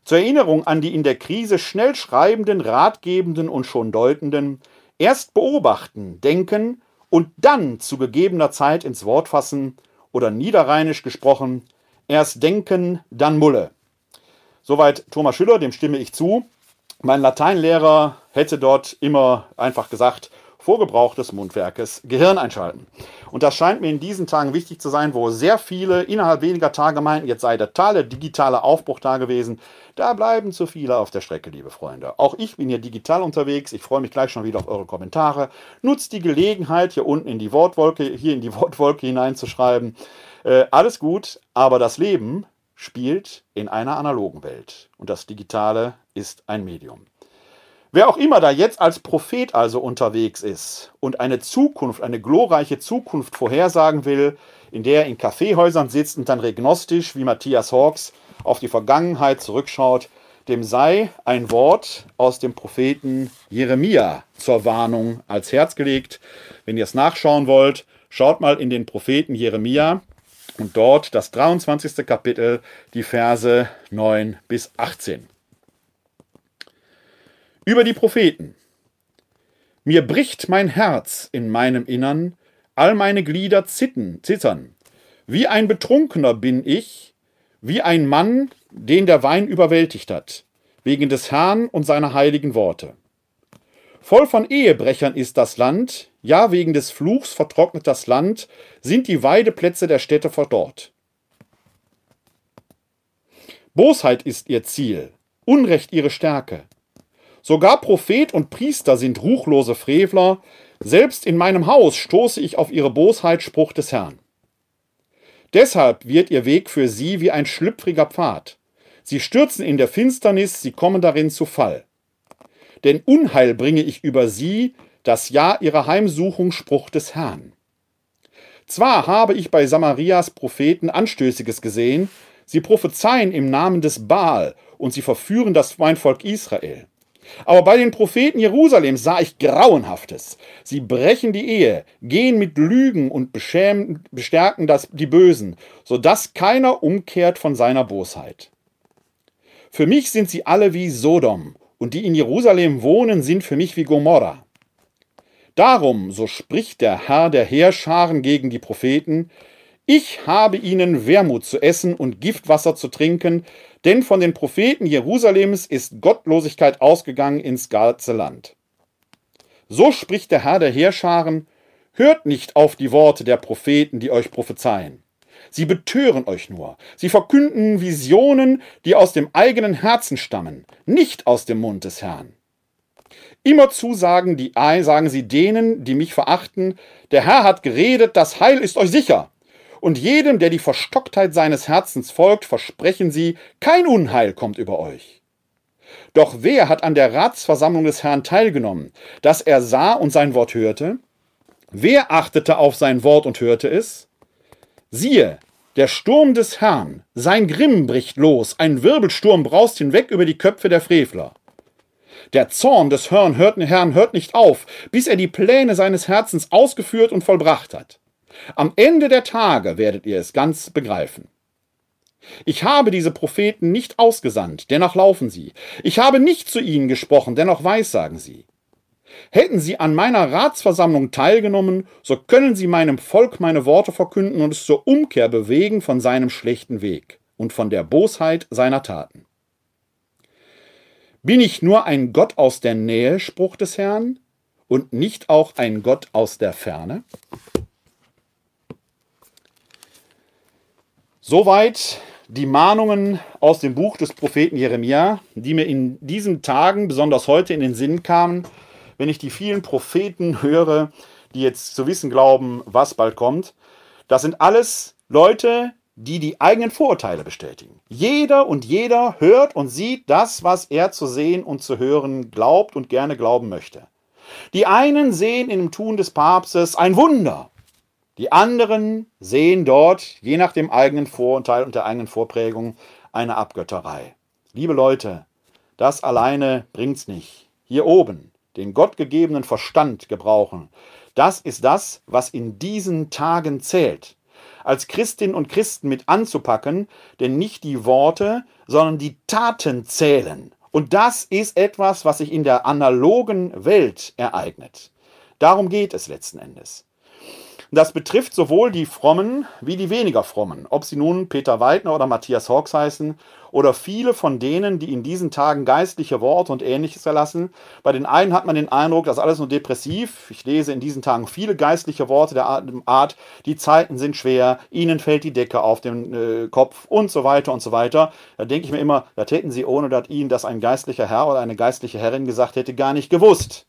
zur Erinnerung an die in der Krise schnell schreibenden, ratgebenden und schon deutenden, Erst beobachten, denken und dann zu gegebener Zeit ins Wort fassen oder niederrheinisch gesprochen, erst denken, dann Mulle. Soweit Thomas Schüller, dem stimme ich zu. Mein Lateinlehrer hätte dort immer einfach gesagt, vor Gebrauch des Mundwerkes Gehirn einschalten. Und das scheint mir in diesen Tagen wichtig zu sein, wo sehr viele innerhalb weniger Tage meinten, jetzt sei der totale digitale Aufbruch da gewesen. Da bleiben zu viele auf der Strecke, liebe Freunde. Auch ich bin hier digital unterwegs. Ich freue mich gleich schon wieder auf eure Kommentare. Nutzt die Gelegenheit, hier unten in die Wortwolke, hier in die Wortwolke hineinzuschreiben. Äh, alles gut, aber das Leben spielt in einer analogen Welt. Und das Digitale ist ein Medium. Wer auch immer da jetzt als Prophet also unterwegs ist und eine Zukunft, eine glorreiche Zukunft vorhersagen will, in der er in Kaffeehäusern sitzt und dann regnostisch wie Matthias Hawks auf die Vergangenheit zurückschaut, dem sei ein Wort aus dem Propheten Jeremia zur Warnung als Herz gelegt. Wenn ihr es nachschauen wollt, schaut mal in den Propheten Jeremia und dort das 23. Kapitel, die Verse 9 bis 18 über die Propheten. Mir bricht mein Herz in meinem Innern, all meine Glieder zitten, zittern. Wie ein Betrunkener bin ich, wie ein Mann, den der Wein überwältigt hat, wegen des Herrn und seiner heiligen Worte. Voll von Ehebrechern ist das Land, ja wegen des Fluchs vertrocknet das Land, sind die Weideplätze der Städte verdorrt. Bosheit ist ihr Ziel, Unrecht ihre Stärke. Sogar Prophet und Priester sind ruchlose Frevler, selbst in meinem Haus stoße ich auf ihre Bosheit, Spruch des Herrn. Deshalb wird ihr Weg für sie wie ein schlüpfriger Pfad. Sie stürzen in der Finsternis, sie kommen darin zu Fall. Denn Unheil bringe ich über sie, das Jahr ihrer Heimsuchung, Spruch des Herrn. Zwar habe ich bei Samarias Propheten Anstößiges gesehen, sie prophezeien im Namen des Baal und sie verführen das mein Volk Israel. Aber bei den Propheten Jerusalems sah ich Grauenhaftes. Sie brechen die Ehe, gehen mit Lügen und bestärken das, die Bösen, so dass keiner umkehrt von seiner Bosheit. Für mich sind sie alle wie Sodom, und die in Jerusalem wohnen, sind für mich wie Gomorra. Darum, so spricht der Herr der Heerscharen gegen die Propheten, ich habe ihnen Wermut zu essen und Giftwasser zu trinken, denn von den Propheten Jerusalems ist Gottlosigkeit ausgegangen ins ganze Land. So spricht der Herr der Heerscharen, hört nicht auf die Worte der Propheten, die euch prophezeien. Sie betören euch nur. Sie verkünden Visionen, die aus dem eigenen Herzen stammen, nicht aus dem Mund des Herrn. Immerzu sagen, die, sagen sie denen, die mich verachten, der Herr hat geredet, das Heil ist euch sicher. Und jedem, der die Verstocktheit seines Herzens folgt, versprechen sie, kein Unheil kommt über euch. Doch wer hat an der Ratsversammlung des Herrn teilgenommen, dass er sah und sein Wort hörte? Wer achtete auf sein Wort und hörte es? Siehe, der Sturm des Herrn, sein Grimm bricht los, ein Wirbelsturm braust hinweg über die Köpfe der Frevler. Der Zorn des Herrn hört, Herrn hört nicht auf, bis er die Pläne seines Herzens ausgeführt und vollbracht hat. Am Ende der Tage werdet ihr es ganz begreifen. Ich habe diese Propheten nicht ausgesandt, dennoch laufen sie. Ich habe nicht zu ihnen gesprochen, dennoch weissagen sie. Hätten sie an meiner Ratsversammlung teilgenommen, so können sie meinem Volk meine Worte verkünden und es zur Umkehr bewegen von seinem schlechten Weg und von der Bosheit seiner Taten. Bin ich nur ein Gott aus der Nähe, Spruch des Herrn, und nicht auch ein Gott aus der Ferne? Soweit die Mahnungen aus dem Buch des Propheten Jeremia, die mir in diesen Tagen, besonders heute, in den Sinn kamen, wenn ich die vielen Propheten höre, die jetzt zu wissen glauben, was bald kommt. Das sind alles Leute, die die eigenen Vorurteile bestätigen. Jeder und jeder hört und sieht das, was er zu sehen und zu hören glaubt und gerne glauben möchte. Die einen sehen in dem Tun des Papstes ein Wunder. Die anderen sehen dort, je nach dem eigenen Vorurteil und der eigenen Vorprägung, eine Abgötterei. Liebe Leute, das alleine bringt's nicht. Hier oben den gottgegebenen Verstand gebrauchen. Das ist das, was in diesen Tagen zählt als Christinnen und Christen mit anzupacken, denn nicht die Worte, sondern die Taten zählen. Und das ist etwas, was sich in der analogen Welt ereignet. Darum geht es letzten Endes. Das betrifft sowohl die Frommen wie die weniger Frommen, ob sie nun Peter Weidner oder Matthias Hawks heißen oder viele von denen, die in diesen Tagen geistliche Worte und ähnliches erlassen. Bei den einen hat man den Eindruck, das ist alles nur depressiv. Ich lese in diesen Tagen viele geistliche Worte der Art, die Zeiten sind schwer, ihnen fällt die Decke auf den äh, Kopf und so weiter und so weiter. Da denke ich mir immer, das hätten sie, ohne dass ihnen das ein geistlicher Herr oder eine geistliche Herrin gesagt hätte, gar nicht gewusst.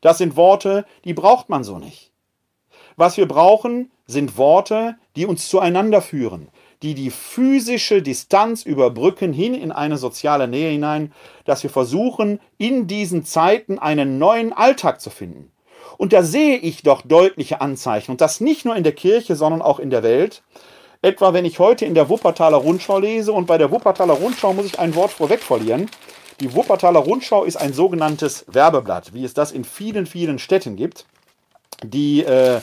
Das sind Worte, die braucht man so nicht. Was wir brauchen, sind Worte, die uns zueinander führen, die die physische Distanz überbrücken hin in eine soziale Nähe hinein, dass wir versuchen, in diesen Zeiten einen neuen Alltag zu finden. Und da sehe ich doch deutliche Anzeichen, und das nicht nur in der Kirche, sondern auch in der Welt. Etwa wenn ich heute in der Wuppertaler Rundschau lese, und bei der Wuppertaler Rundschau muss ich ein Wort vorweg verlieren. Die Wuppertaler Rundschau ist ein sogenanntes Werbeblatt, wie es das in vielen, vielen Städten gibt, die äh,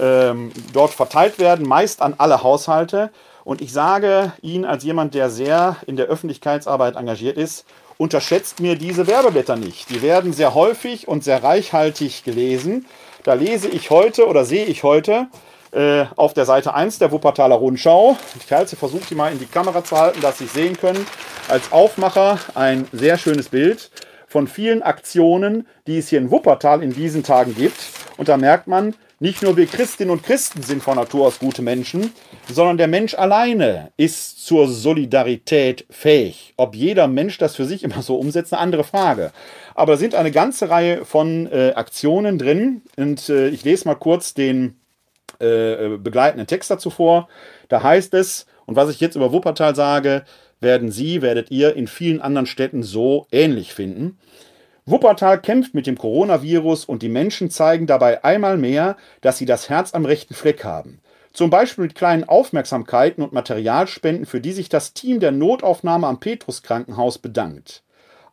ähm, dort verteilt werden, meist an alle Haushalte. Und ich sage Ihnen als jemand, der sehr in der Öffentlichkeitsarbeit engagiert ist, unterschätzt mir diese Werbeblätter nicht. Die werden sehr häufig und sehr reichhaltig gelesen. Da lese ich heute oder sehe ich heute äh, auf der Seite 1 der Wuppertaler Rundschau, ich versuche die mal in die Kamera zu halten, dass Sie sehen können, als Aufmacher ein sehr schönes Bild von vielen Aktionen, die es hier in Wuppertal in diesen Tagen gibt. Und da merkt man, nicht nur wir Christinnen und Christen sind von Natur aus gute Menschen, sondern der Mensch alleine ist zur Solidarität fähig. Ob jeder Mensch das für sich immer so umsetzt, eine andere Frage. Aber da sind eine ganze Reihe von äh, Aktionen drin. Und äh, ich lese mal kurz den äh, begleitenden Text dazu vor. Da heißt es, und was ich jetzt über Wuppertal sage, werden Sie, werdet ihr in vielen anderen Städten so ähnlich finden. Wuppertal kämpft mit dem Coronavirus und die Menschen zeigen dabei einmal mehr, dass sie das Herz am rechten Fleck haben. Zum Beispiel mit kleinen Aufmerksamkeiten und Materialspenden, für die sich das Team der Notaufnahme am Petrus Krankenhaus bedankt.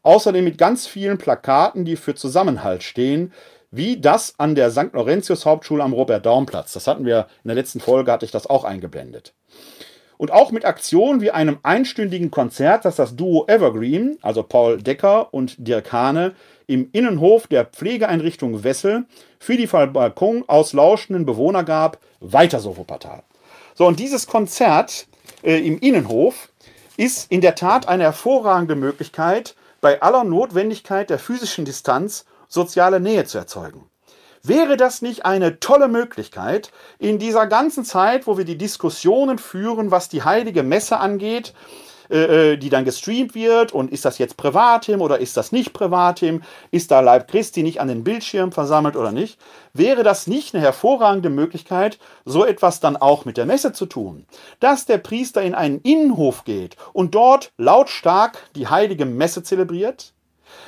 Außerdem mit ganz vielen Plakaten, die für Zusammenhalt stehen, wie das an der St. Laurentius Hauptschule am Robert-Daum-Platz. Das hatten wir in der letzten Folge, hatte ich das auch eingeblendet. Und auch mit Aktionen wie einem einstündigen Konzert, das das Duo Evergreen, also Paul Decker und Dirk Hane, im Innenhof der Pflegeeinrichtung Wessel für die von Balkon aus Bewohner gab, weiter so Wuppertal. So, und dieses Konzert äh, im Innenhof ist in der Tat eine hervorragende Möglichkeit, bei aller Notwendigkeit der physischen Distanz soziale Nähe zu erzeugen. Wäre das nicht eine tolle Möglichkeit, in dieser ganzen Zeit, wo wir die Diskussionen führen, was die heilige Messe angeht, äh, äh, die dann gestreamt wird und ist das jetzt Privatim oder ist das nicht Privatim, ist da Leib Christi nicht an den Bildschirm versammelt oder nicht, wäre das nicht eine hervorragende Möglichkeit, so etwas dann auch mit der Messe zu tun. Dass der Priester in einen Innenhof geht und dort lautstark die heilige Messe zelebriert,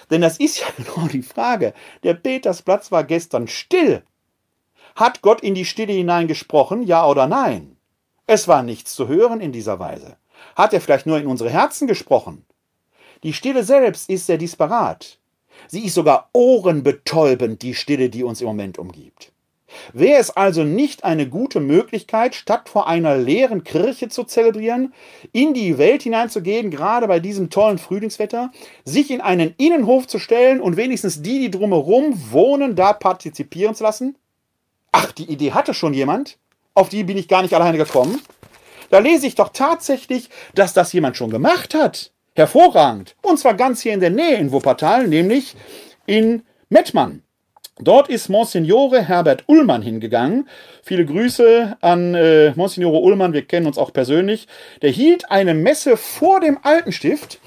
denn das ist ja genau die Frage. Der Petersplatz war gestern still. Hat Gott in die Stille hineingesprochen, ja oder nein? Es war nichts zu hören in dieser Weise. Hat er vielleicht nur in unsere Herzen gesprochen? Die Stille selbst ist sehr disparat. Sie ist sogar ohrenbetäubend, die Stille, die uns im Moment umgibt. Wäre es also nicht eine gute Möglichkeit, statt vor einer leeren Kirche zu zelebrieren, in die Welt hineinzugehen, gerade bei diesem tollen Frühlingswetter, sich in einen Innenhof zu stellen und wenigstens die, die drumherum wohnen, da partizipieren zu lassen? Ach, die Idee hatte schon jemand? Auf die bin ich gar nicht alleine gekommen. Da lese ich doch tatsächlich, dass das jemand schon gemacht hat. Hervorragend. Und zwar ganz hier in der Nähe in Wuppertal, nämlich in Mettmann. Dort ist Monsignore Herbert Ullmann hingegangen. Viele Grüße an äh, Monsignore Ullmann, wir kennen uns auch persönlich. Der hielt eine Messe vor dem Altenstift.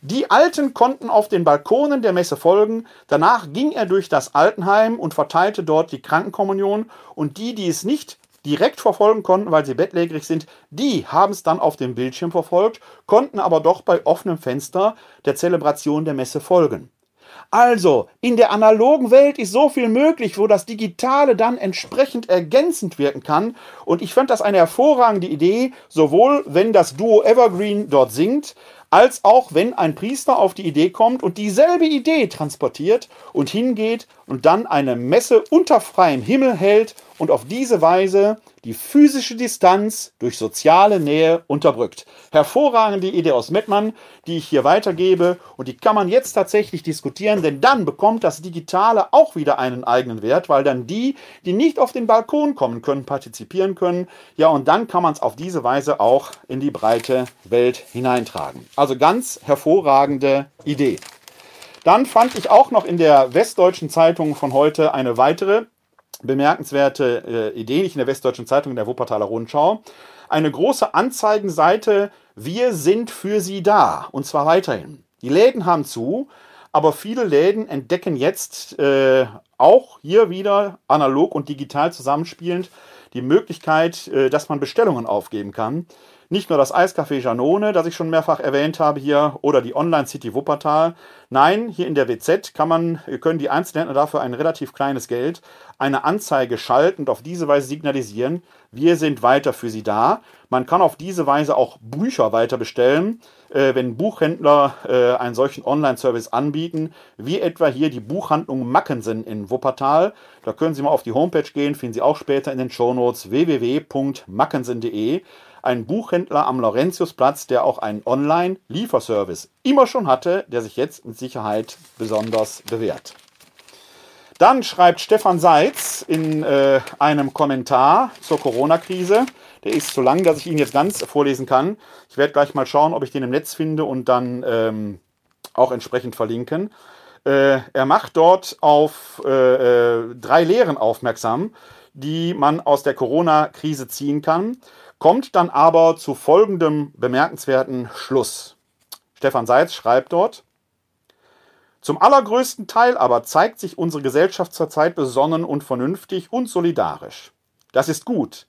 Die Alten konnten auf den Balkonen der Messe folgen. Danach ging er durch das Altenheim und verteilte dort die Krankenkommunion. Und die, die es nicht direkt verfolgen konnten, weil sie bettlägerig sind, die haben es dann auf dem Bildschirm verfolgt, konnten aber doch bei offenem Fenster der Zelebration der Messe folgen. Also, in der analogen Welt ist so viel möglich, wo das Digitale dann entsprechend ergänzend wirken kann. Und ich fand das eine hervorragende Idee, sowohl wenn das Duo Evergreen dort singt, als auch wenn ein Priester auf die Idee kommt und dieselbe Idee transportiert und hingeht und dann eine Messe unter freiem Himmel hält und auf diese Weise die physische Distanz durch soziale Nähe unterbrückt. Hervorragende Idee aus Mettmann, die ich hier weitergebe und die kann man jetzt tatsächlich diskutieren, denn dann bekommt das Digitale auch wieder einen eigenen Wert, weil dann die, die nicht auf den Balkon kommen können, partizipieren können. Ja, und dann kann man es auf diese Weise auch in die breite Welt hineintragen. Also ganz hervorragende Idee. Dann fand ich auch noch in der Westdeutschen Zeitung von heute eine weitere bemerkenswerte äh, Idee, nicht in der Westdeutschen Zeitung, in der Wuppertaler Rundschau. Eine große Anzeigenseite, wir sind für Sie da. Und zwar weiterhin. Die Läden haben zu, aber viele Läden entdecken jetzt äh, auch hier wieder analog und digital zusammenspielend die Möglichkeit, äh, dass man Bestellungen aufgeben kann. Nicht nur das Eiscafé Janone, das ich schon mehrfach erwähnt habe hier, oder die Online City Wuppertal. Nein, hier in der WZ kann man, können die Einzelhändler dafür ein relativ kleines Geld eine Anzeige schalten und auf diese Weise signalisieren, wir sind weiter für Sie da. Man kann auf diese Weise auch Bücher weiter bestellen, äh, wenn Buchhändler äh, einen solchen Online-Service anbieten, wie etwa hier die Buchhandlung Mackensen in Wuppertal. Da können Sie mal auf die Homepage gehen, finden Sie auch später in den Shownotes www.mackensen.de ein Buchhändler am Laurentiusplatz, der auch einen Online-Lieferservice immer schon hatte, der sich jetzt mit Sicherheit besonders bewährt. Dann schreibt Stefan Seitz in äh, einem Kommentar zur Corona-Krise, der ist so lang, dass ich ihn jetzt ganz vorlesen kann. Ich werde gleich mal schauen, ob ich den im Netz finde und dann ähm, auch entsprechend verlinken. Äh, er macht dort auf äh, äh drei Lehren aufmerksam, die man aus der Corona-Krise ziehen kann kommt dann aber zu folgendem bemerkenswerten Schluss. Stefan Seitz schreibt dort, zum allergrößten Teil aber zeigt sich unsere Gesellschaft zurzeit besonnen und vernünftig und solidarisch. Das ist gut,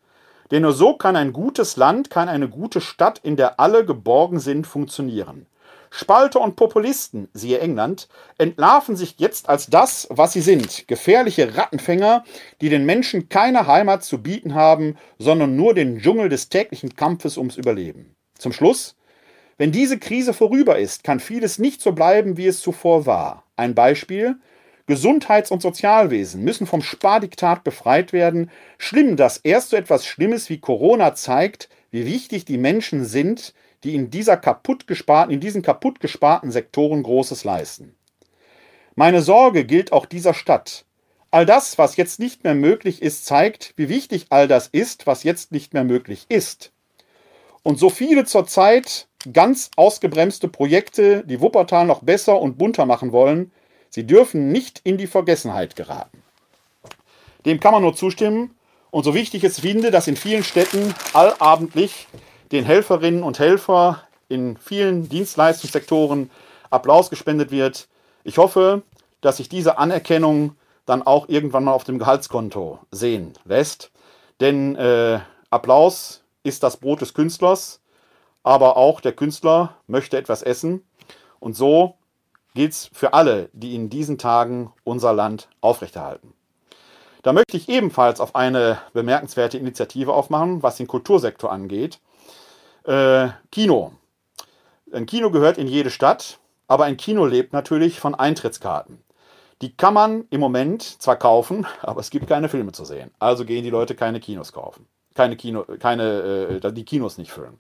denn nur so kann ein gutes Land, kann eine gute Stadt, in der alle geborgen sind, funktionieren. Spalter und Populisten, siehe England, entlarven sich jetzt als das, was sie sind, gefährliche Rattenfänger, die den Menschen keine Heimat zu bieten haben, sondern nur den Dschungel des täglichen Kampfes ums Überleben. Zum Schluss, wenn diese Krise vorüber ist, kann vieles nicht so bleiben, wie es zuvor war. Ein Beispiel, Gesundheits- und Sozialwesen müssen vom Spardiktat befreit werden. Schlimm, dass erst so etwas Schlimmes wie Corona zeigt, wie wichtig die Menschen sind, die in, dieser kaputt gesparten, in diesen kaputt gesparten Sektoren Großes leisten. Meine Sorge gilt auch dieser Stadt. All das, was jetzt nicht mehr möglich ist, zeigt, wie wichtig all das ist, was jetzt nicht mehr möglich ist. Und so viele zurzeit ganz ausgebremste Projekte, die Wuppertal noch besser und bunter machen wollen, sie dürfen nicht in die Vergessenheit geraten. dem kann man nur zustimmen. Und so wichtig ich es finde, dass in vielen Städten allabendlich den Helferinnen und Helfern in vielen Dienstleistungssektoren Applaus gespendet wird. Ich hoffe, dass sich diese Anerkennung dann auch irgendwann mal auf dem Gehaltskonto sehen lässt. Denn äh, Applaus ist das Brot des Künstlers, aber auch der Künstler möchte etwas essen. Und so gilt es für alle, die in diesen Tagen unser Land aufrechterhalten. Da möchte ich ebenfalls auf eine bemerkenswerte Initiative aufmachen, was den Kultursektor angeht. Äh, Kino. Ein Kino gehört in jede Stadt, aber ein Kino lebt natürlich von Eintrittskarten. Die kann man im Moment zwar kaufen, aber es gibt keine Filme zu sehen. Also gehen die Leute keine Kinos kaufen. Keine Kino, keine, äh, die Kinos nicht füllen.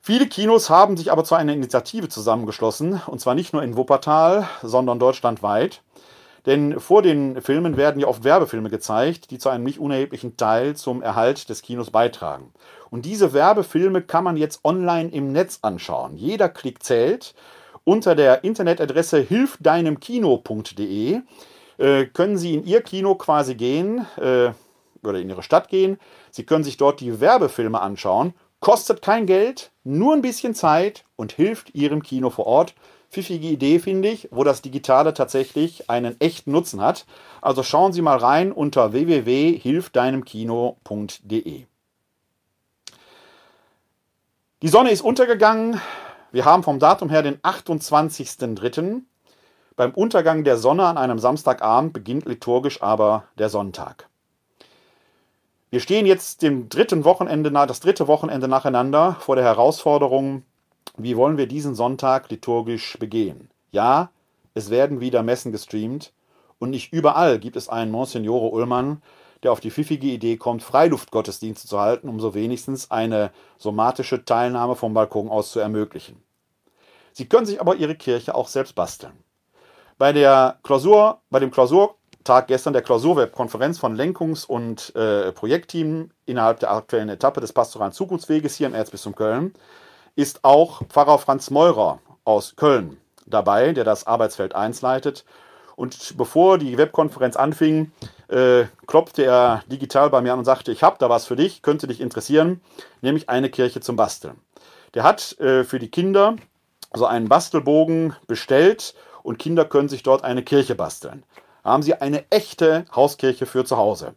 Viele Kinos haben sich aber zu einer Initiative zusammengeschlossen, und zwar nicht nur in Wuppertal, sondern deutschlandweit. Denn vor den Filmen werden ja oft Werbefilme gezeigt, die zu einem nicht unerheblichen Teil zum Erhalt des Kinos beitragen. Und diese Werbefilme kann man jetzt online im Netz anschauen. Jeder Klick zählt. Unter der Internetadresse hilfdeinemkino.de äh, können Sie in Ihr Kino quasi gehen äh, oder in Ihre Stadt gehen. Sie können sich dort die Werbefilme anschauen. Kostet kein Geld, nur ein bisschen Zeit und hilft Ihrem Kino vor Ort pfiffige Idee, finde ich, wo das Digitale tatsächlich einen echten Nutzen hat. Also schauen Sie mal rein unter www.hilfdeinemkino.de. Die Sonne ist untergegangen. Wir haben vom Datum her den 28.03. Beim Untergang der Sonne an einem Samstagabend beginnt liturgisch aber der Sonntag. Wir stehen jetzt dem dritten Wochenende, das dritte Wochenende nacheinander vor der Herausforderung, wie wollen wir diesen Sonntag liturgisch begehen? Ja, es werden wieder Messen gestreamt und nicht überall gibt es einen Monsignore Ullmann, der auf die pfiffige Idee kommt, Freiluftgottesdienste zu halten, um so wenigstens eine somatische Teilnahme vom Balkon aus zu ermöglichen. Sie können sich aber Ihre Kirche auch selbst basteln. Bei der Klausur, bei dem Klausurtag gestern der Klausurweb-Konferenz von Lenkungs- und äh, Projektteam innerhalb der aktuellen Etappe des pastoralen Zukunftsweges hier im Erzbistum Köln ist auch Pfarrer Franz Meurer aus Köln dabei, der das Arbeitsfeld 1 leitet. Und bevor die Webkonferenz anfing, äh, klopfte er digital bei mir an und sagte, ich habe da was für dich, könnte dich interessieren, nämlich eine Kirche zum Basteln. Der hat äh, für die Kinder so einen Bastelbogen bestellt und Kinder können sich dort eine Kirche basteln. Da haben sie eine echte Hauskirche für zu Hause.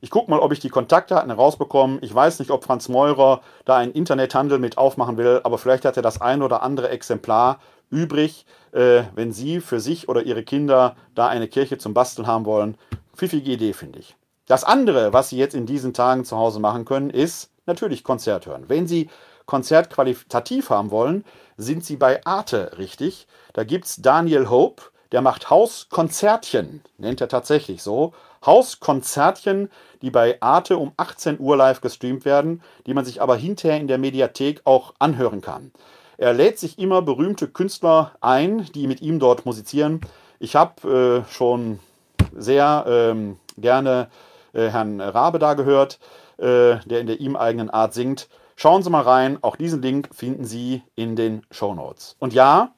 Ich gucke mal, ob ich die Kontaktdaten herausbekomme. Ich weiß nicht, ob Franz Meurer da einen Internethandel mit aufmachen will, aber vielleicht hat er das ein oder andere Exemplar übrig, äh, wenn Sie für sich oder Ihre Kinder da eine Kirche zum Basteln haben wollen. Pfiffige Idee, finde ich. Das andere, was Sie jetzt in diesen Tagen zu Hause machen können, ist natürlich Konzert hören. Wenn Sie Konzert qualitativ haben wollen, sind Sie bei Arte richtig. Da gibt es Daniel Hope, der macht Hauskonzertchen, nennt er tatsächlich so. Hauskonzertchen, die bei Arte um 18 Uhr live gestreamt werden, die man sich aber hinterher in der Mediathek auch anhören kann. Er lädt sich immer berühmte Künstler ein, die mit ihm dort musizieren. Ich habe äh, schon sehr ähm, gerne äh, Herrn Rabe da gehört, äh, der in der ihm eigenen Art singt. Schauen Sie mal rein, auch diesen Link finden Sie in den Show Notes. Und ja,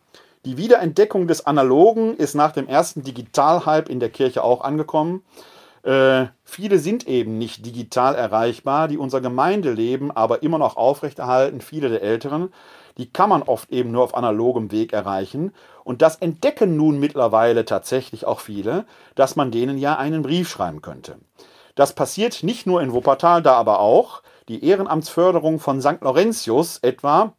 die Wiederentdeckung des Analogen ist nach dem ersten Digital-Hype in der Kirche auch angekommen. Äh, viele sind eben nicht digital erreichbar, die unser Gemeindeleben aber immer noch aufrechterhalten, viele der Älteren. Die kann man oft eben nur auf analogem Weg erreichen. Und das entdecken nun mittlerweile tatsächlich auch viele, dass man denen ja einen Brief schreiben könnte. Das passiert nicht nur in Wuppertal, da aber auch. Die Ehrenamtsförderung von St. Laurentius etwa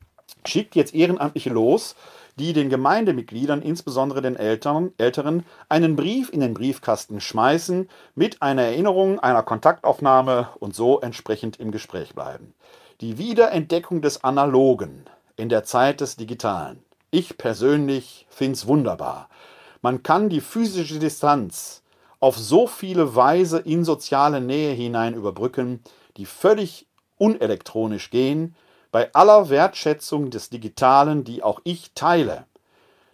schickt jetzt Ehrenamtliche los, die den Gemeindemitgliedern, insbesondere den Eltern, Älteren, einen Brief in den Briefkasten schmeißen mit einer Erinnerung, einer Kontaktaufnahme und so entsprechend im Gespräch bleiben. Die Wiederentdeckung des Analogen in der Zeit des Digitalen. Ich persönlich finde es wunderbar. Man kann die physische Distanz auf so viele Weise in soziale Nähe hinein überbrücken, die völlig unelektronisch gehen, bei aller Wertschätzung des Digitalen, die auch ich teile,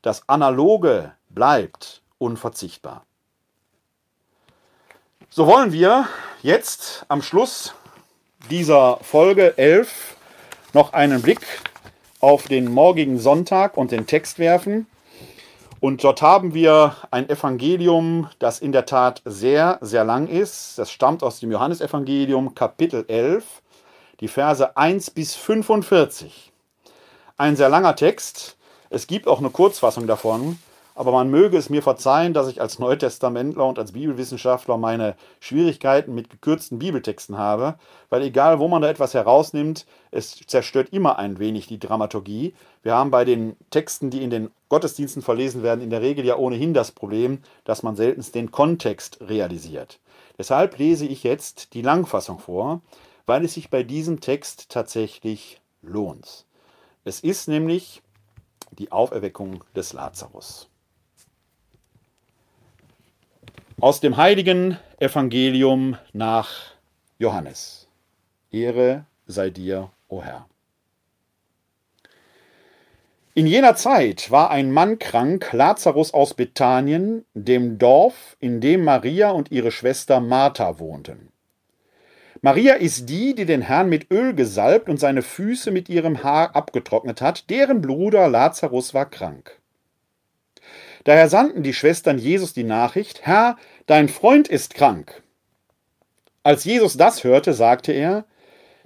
das Analoge bleibt unverzichtbar. So wollen wir jetzt am Schluss dieser Folge 11 noch einen Blick auf den morgigen Sonntag und den Text werfen. Und dort haben wir ein Evangelium, das in der Tat sehr, sehr lang ist. Das stammt aus dem Johannesevangelium, Kapitel 11, die Verse 1 bis 45. Ein sehr langer Text. Es gibt auch eine Kurzfassung davon. Aber man möge es mir verzeihen, dass ich als Neutestamentler und als Bibelwissenschaftler meine Schwierigkeiten mit gekürzten Bibeltexten habe, weil egal, wo man da etwas herausnimmt, es zerstört immer ein wenig die Dramaturgie. Wir haben bei den Texten, die in den Gottesdiensten verlesen werden, in der Regel ja ohnehin das Problem, dass man selten den Kontext realisiert. Deshalb lese ich jetzt die Langfassung vor, weil es sich bei diesem Text tatsächlich lohnt. Es ist nämlich die Auferweckung des Lazarus. Aus dem heiligen Evangelium nach Johannes. Ehre sei dir, o Herr. In jener Zeit war ein Mann krank, Lazarus aus Bethanien, dem Dorf, in dem Maria und ihre Schwester Martha wohnten. Maria ist die, die den Herrn mit Öl gesalbt und seine Füße mit ihrem Haar abgetrocknet hat, deren Bruder Lazarus war krank. Daher sandten die Schwestern Jesus die Nachricht, Herr, dein Freund ist krank. Als Jesus das hörte, sagte er,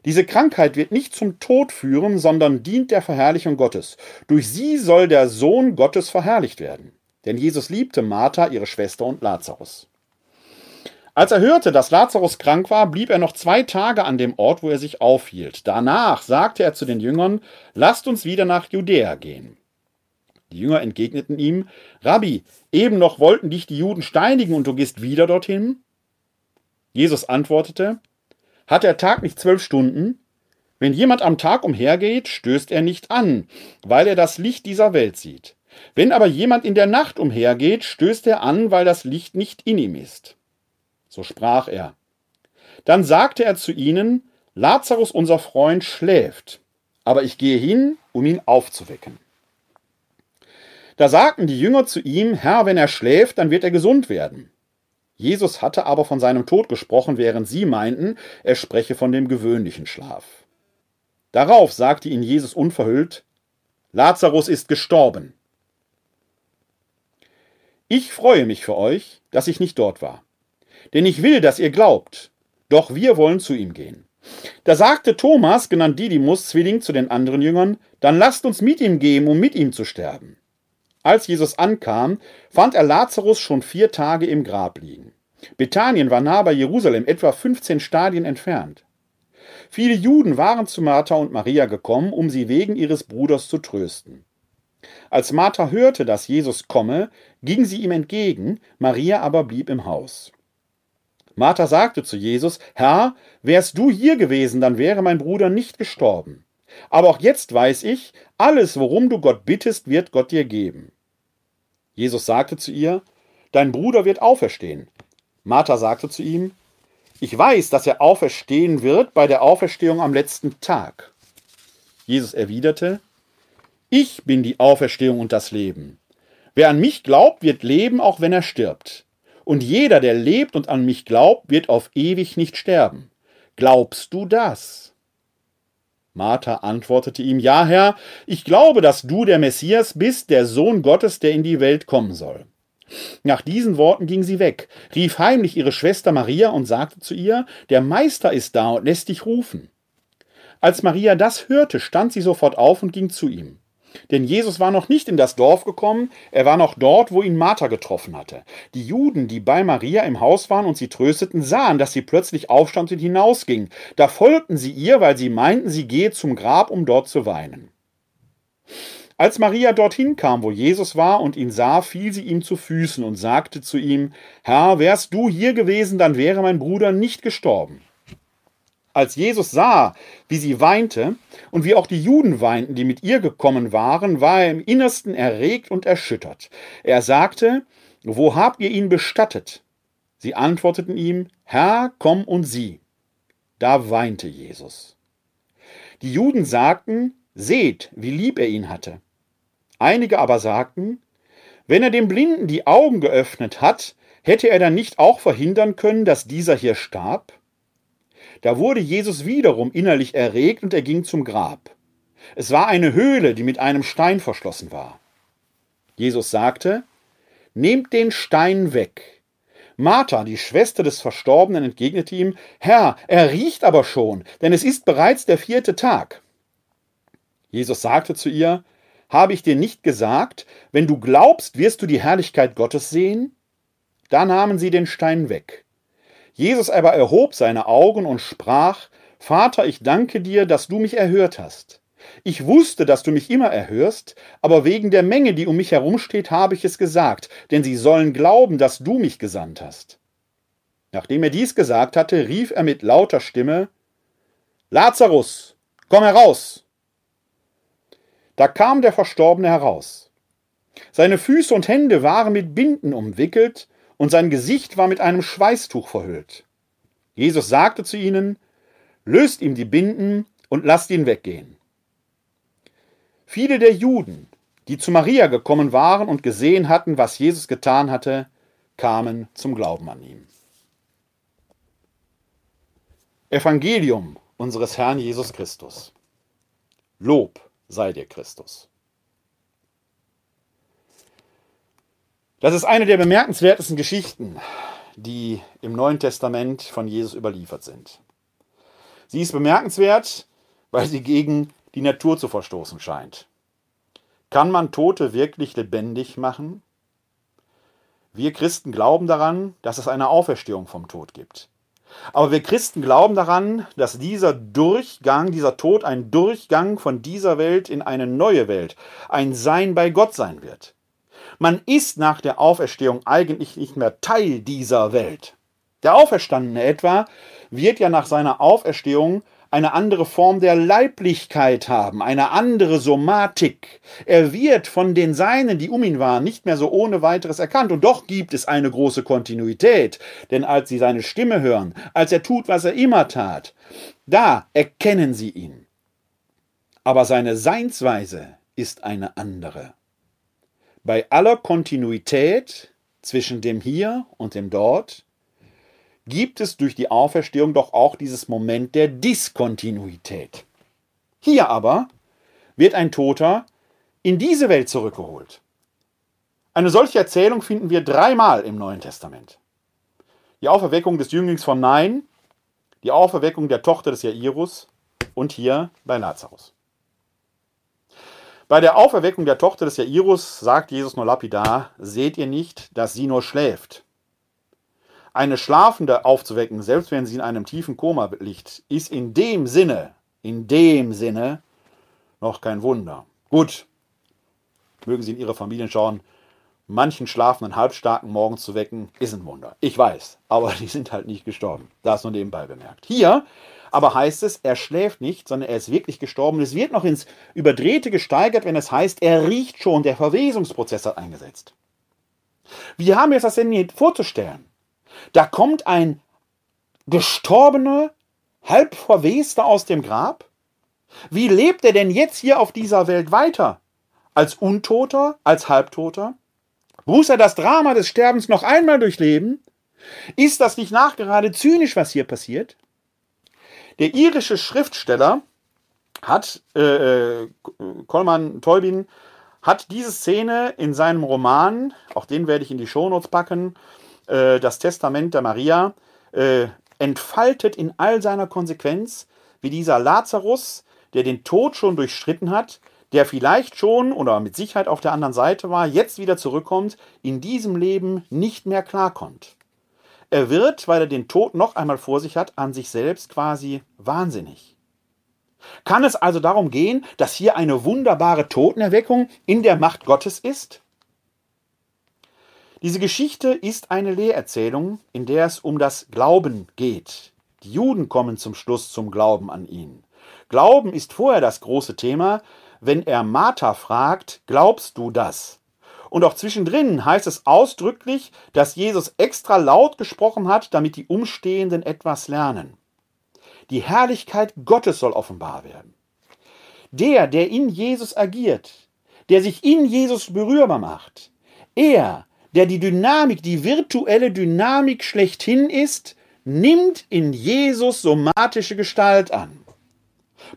diese Krankheit wird nicht zum Tod führen, sondern dient der Verherrlichung Gottes. Durch sie soll der Sohn Gottes verherrlicht werden. Denn Jesus liebte Martha, ihre Schwester und Lazarus. Als er hörte, dass Lazarus krank war, blieb er noch zwei Tage an dem Ort, wo er sich aufhielt. Danach sagte er zu den Jüngern, lasst uns wieder nach Judäa gehen. Die Jünger entgegneten ihm, Rabbi, eben noch wollten dich die Juden steinigen und du gehst wieder dorthin? Jesus antwortete, hat der Tag nicht zwölf Stunden? Wenn jemand am Tag umhergeht, stößt er nicht an, weil er das Licht dieser Welt sieht. Wenn aber jemand in der Nacht umhergeht, stößt er an, weil das Licht nicht in ihm ist. So sprach er. Dann sagte er zu ihnen, Lazarus unser Freund schläft, aber ich gehe hin, um ihn aufzuwecken. Da sagten die Jünger zu ihm, Herr, wenn er schläft, dann wird er gesund werden. Jesus hatte aber von seinem Tod gesprochen, während sie meinten, er spreche von dem gewöhnlichen Schlaf. Darauf sagte ihnen Jesus unverhüllt, Lazarus ist gestorben. Ich freue mich für euch, dass ich nicht dort war. Denn ich will, dass ihr glaubt. Doch wir wollen zu ihm gehen. Da sagte Thomas, genannt Didymus, Zwilling, zu den anderen Jüngern, dann lasst uns mit ihm gehen, um mit ihm zu sterben. Als Jesus ankam, fand er Lazarus schon vier Tage im Grab liegen. Bethanien war nah bei Jerusalem, etwa 15 Stadien entfernt. Viele Juden waren zu Martha und Maria gekommen, um sie wegen ihres Bruders zu trösten. Als Martha hörte, dass Jesus komme, ging sie ihm entgegen, Maria aber blieb im Haus. Martha sagte zu Jesus, Herr, wärst du hier gewesen, dann wäre mein Bruder nicht gestorben. Aber auch jetzt weiß ich, alles, worum du Gott bittest, wird Gott dir geben. Jesus sagte zu ihr, Dein Bruder wird auferstehen. Martha sagte zu ihm, Ich weiß, dass er auferstehen wird bei der Auferstehung am letzten Tag. Jesus erwiderte, Ich bin die Auferstehung und das Leben. Wer an mich glaubt, wird leben, auch wenn er stirbt. Und jeder, der lebt und an mich glaubt, wird auf ewig nicht sterben. Glaubst du das? Martha antwortete ihm, Ja, Herr, ich glaube, dass du der Messias bist, der Sohn Gottes, der in die Welt kommen soll. Nach diesen Worten ging sie weg, rief heimlich ihre Schwester Maria und sagte zu ihr, Der Meister ist da und lässt dich rufen. Als Maria das hörte, stand sie sofort auf und ging zu ihm. Denn Jesus war noch nicht in das Dorf gekommen, er war noch dort, wo ihn Martha getroffen hatte. Die Juden, die bei Maria im Haus waren und sie trösteten, sahen, dass sie plötzlich aufstand und hinausging. Da folgten sie ihr, weil sie meinten, sie gehe zum Grab, um dort zu weinen. Als Maria dorthin kam, wo Jesus war und ihn sah, fiel sie ihm zu Füßen und sagte zu ihm, Herr, wärst du hier gewesen, dann wäre mein Bruder nicht gestorben. Als Jesus sah, wie sie weinte und wie auch die Juden weinten, die mit ihr gekommen waren, war er im Innersten erregt und erschüttert. Er sagte, Wo habt ihr ihn bestattet? Sie antworteten ihm, Herr, komm und sieh. Da weinte Jesus. Die Juden sagten, Seht, wie lieb er ihn hatte. Einige aber sagten, wenn er dem Blinden die Augen geöffnet hat, hätte er dann nicht auch verhindern können, dass dieser hier starb? Da wurde Jesus wiederum innerlich erregt und er ging zum Grab. Es war eine Höhle, die mit einem Stein verschlossen war. Jesus sagte, Nehmt den Stein weg. Martha, die Schwester des Verstorbenen, entgegnete ihm, Herr, er riecht aber schon, denn es ist bereits der vierte Tag. Jesus sagte zu ihr, Habe ich dir nicht gesagt, wenn du glaubst, wirst du die Herrlichkeit Gottes sehen? Da nahmen sie den Stein weg. Jesus aber erhob seine Augen und sprach, Vater, ich danke dir, dass du mich erhört hast. Ich wusste, dass du mich immer erhörst, aber wegen der Menge, die um mich herumsteht, habe ich es gesagt, denn sie sollen glauben, dass du mich gesandt hast. Nachdem er dies gesagt hatte, rief er mit lauter Stimme Lazarus, komm heraus. Da kam der Verstorbene heraus. Seine Füße und Hände waren mit Binden umwickelt, und sein Gesicht war mit einem Schweißtuch verhüllt. Jesus sagte zu ihnen, Löst ihm die Binden und lasst ihn weggehen. Viele der Juden, die zu Maria gekommen waren und gesehen hatten, was Jesus getan hatte, kamen zum Glauben an ihn. Evangelium unseres Herrn Jesus Christus. Lob sei dir Christus. Das ist eine der bemerkenswertesten Geschichten, die im Neuen Testament von Jesus überliefert sind. Sie ist bemerkenswert, weil sie gegen die Natur zu verstoßen scheint. Kann man Tote wirklich lebendig machen? Wir Christen glauben daran, dass es eine Auferstehung vom Tod gibt. Aber wir Christen glauben daran, dass dieser Durchgang, dieser Tod ein Durchgang von dieser Welt in eine neue Welt, ein Sein bei Gott sein wird. Man ist nach der Auferstehung eigentlich nicht mehr Teil dieser Welt. Der Auferstandene etwa wird ja nach seiner Auferstehung eine andere Form der Leiblichkeit haben, eine andere Somatik. Er wird von den Seinen, die um ihn waren, nicht mehr so ohne weiteres erkannt. Und doch gibt es eine große Kontinuität. Denn als sie seine Stimme hören, als er tut, was er immer tat, da erkennen sie ihn. Aber seine Seinsweise ist eine andere. Bei aller Kontinuität zwischen dem Hier und dem Dort gibt es durch die Auferstehung doch auch dieses Moment der Diskontinuität. Hier aber wird ein Toter in diese Welt zurückgeholt. Eine solche Erzählung finden wir dreimal im Neuen Testament. Die Auferweckung des Jünglings von Nein, die Auferweckung der Tochter des Jairus und hier bei Lazarus. Bei der Auferweckung der Tochter des Jairus sagt Jesus nur lapidar, seht ihr nicht, dass sie nur schläft, eine Schlafende aufzuwecken, selbst wenn sie in einem tiefen Koma liegt, ist in dem Sinne, in dem Sinne noch kein Wunder. Gut, mögen Sie in Ihre Familien schauen, manchen schlafenden Halbstarken morgens zu wecken, ist ein Wunder. Ich weiß, aber die sind halt nicht gestorben. Das nur nebenbei bemerkt. Hier aber heißt es, er schläft nicht, sondern er ist wirklich gestorben. Es wird noch ins Überdrehte gesteigert, wenn es heißt, er riecht schon, der Verwesungsprozess hat eingesetzt. Wie haben wir uns das denn vorzustellen? Da kommt ein Gestorbener, halb verwester aus dem Grab. Wie lebt er denn jetzt hier auf dieser Welt weiter? Als Untoter, als Halbtoter? Muss er das Drama des Sterbens noch einmal durchleben? Ist das nicht nachgerade zynisch, was hier passiert? Der irische Schriftsteller hat, äh, äh Coleman Tolbin, hat diese Szene in seinem Roman, auch den werde ich in die Shownotes packen, äh, das Testament der Maria äh, entfaltet in all seiner Konsequenz, wie dieser Lazarus, der den Tod schon durchschritten hat, der vielleicht schon oder mit Sicherheit auf der anderen Seite war, jetzt wieder zurückkommt, in diesem Leben nicht mehr klarkommt. Er wird, weil er den Tod noch einmal vor sich hat, an sich selbst quasi wahnsinnig. Kann es also darum gehen, dass hier eine wunderbare Totenerweckung in der Macht Gottes ist? Diese Geschichte ist eine Lehrerzählung, in der es um das Glauben geht. Die Juden kommen zum Schluss zum Glauben an ihn. Glauben ist vorher das große Thema, wenn er Martha fragt, glaubst du das? Und auch zwischendrin heißt es ausdrücklich, dass Jesus extra laut gesprochen hat, damit die Umstehenden etwas lernen. Die Herrlichkeit Gottes soll offenbar werden. Der, der in Jesus agiert, der sich in Jesus berührbar macht, er der die Dynamik, die virtuelle Dynamik schlechthin ist, nimmt in Jesus somatische Gestalt an.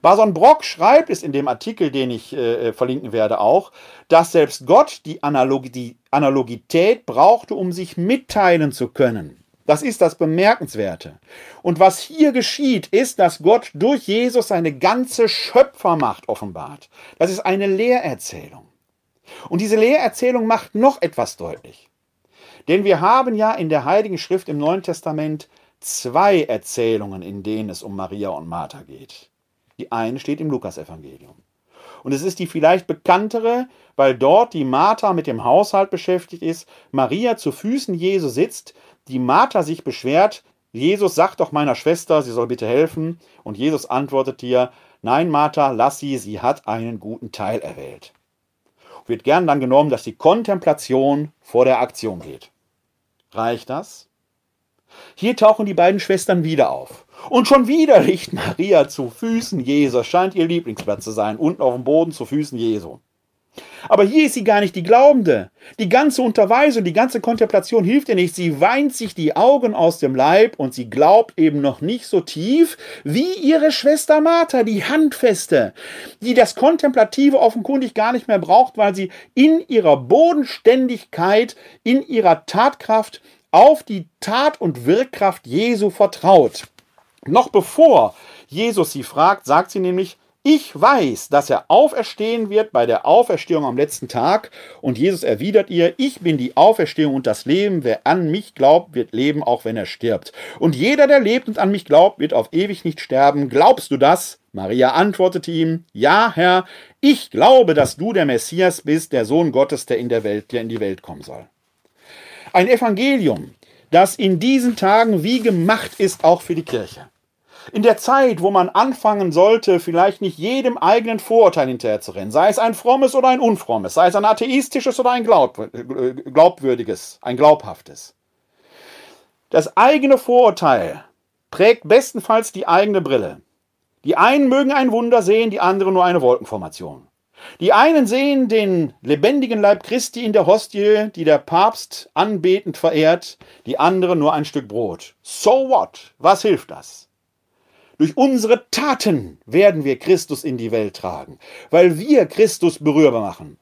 Bason Brock schreibt es in dem Artikel, den ich äh, äh, verlinken werde, auch, dass selbst Gott die, Analog die Analogität brauchte, um sich mitteilen zu können. Das ist das Bemerkenswerte. Und was hier geschieht, ist, dass Gott durch Jesus seine ganze Schöpfermacht offenbart. Das ist eine Lehrerzählung. Und diese Lehrerzählung macht noch etwas deutlich. Denn wir haben ja in der Heiligen Schrift im Neuen Testament zwei Erzählungen, in denen es um Maria und Martha geht. Die eine steht im Lukasevangelium. Und es ist die vielleicht bekanntere, weil dort die Martha mit dem Haushalt beschäftigt ist, Maria zu Füßen Jesu sitzt, die Martha sich beschwert, Jesus sagt doch meiner Schwester, sie soll bitte helfen, und Jesus antwortet ihr, nein Martha, lass sie, sie hat einen guten Teil erwählt. Wird gern dann genommen, dass die Kontemplation vor der Aktion geht. Reicht das? Hier tauchen die beiden Schwestern wieder auf. Und schon wieder liegt Maria zu Füßen Jesu. Scheint ihr Lieblingsplatz zu sein. Unten auf dem Boden zu Füßen Jesu. Aber hier ist sie gar nicht die Glaubende. Die ganze Unterweisung, die ganze Kontemplation hilft ihr nicht. Sie weint sich die Augen aus dem Leib und sie glaubt eben noch nicht so tief wie ihre Schwester Martha, die Handfeste, die das Kontemplative offenkundig gar nicht mehr braucht, weil sie in ihrer Bodenständigkeit, in ihrer Tatkraft auf die Tat und Wirkkraft Jesu vertraut. Noch bevor Jesus sie fragt, sagt sie nämlich, ich weiß, dass er auferstehen wird bei der Auferstehung am letzten Tag. Und Jesus erwidert ihr, ich bin die Auferstehung und das Leben. Wer an mich glaubt, wird leben, auch wenn er stirbt. Und jeder, der lebt und an mich glaubt, wird auf ewig nicht sterben. Glaubst du das? Maria antwortete ihm, Ja, Herr, ich glaube, dass du der Messias bist, der Sohn Gottes, der in der Welt, der in die Welt kommen soll. Ein Evangelium, das in diesen Tagen wie gemacht ist, auch für die Kirche. In der Zeit, wo man anfangen sollte, vielleicht nicht jedem eigenen Vorurteil hinterherzurennen, sei es ein frommes oder ein unfrommes, sei es ein atheistisches oder ein glaubwürdiges, ein glaubhaftes. Das eigene Vorurteil prägt bestenfalls die eigene Brille. Die einen mögen ein Wunder sehen, die anderen nur eine Wolkenformation. Die einen sehen den lebendigen Leib Christi in der Hostie, die der Papst anbetend verehrt, die anderen nur ein Stück Brot. So what? Was hilft das? Durch unsere Taten werden wir Christus in die Welt tragen, weil wir Christus berührbar machen.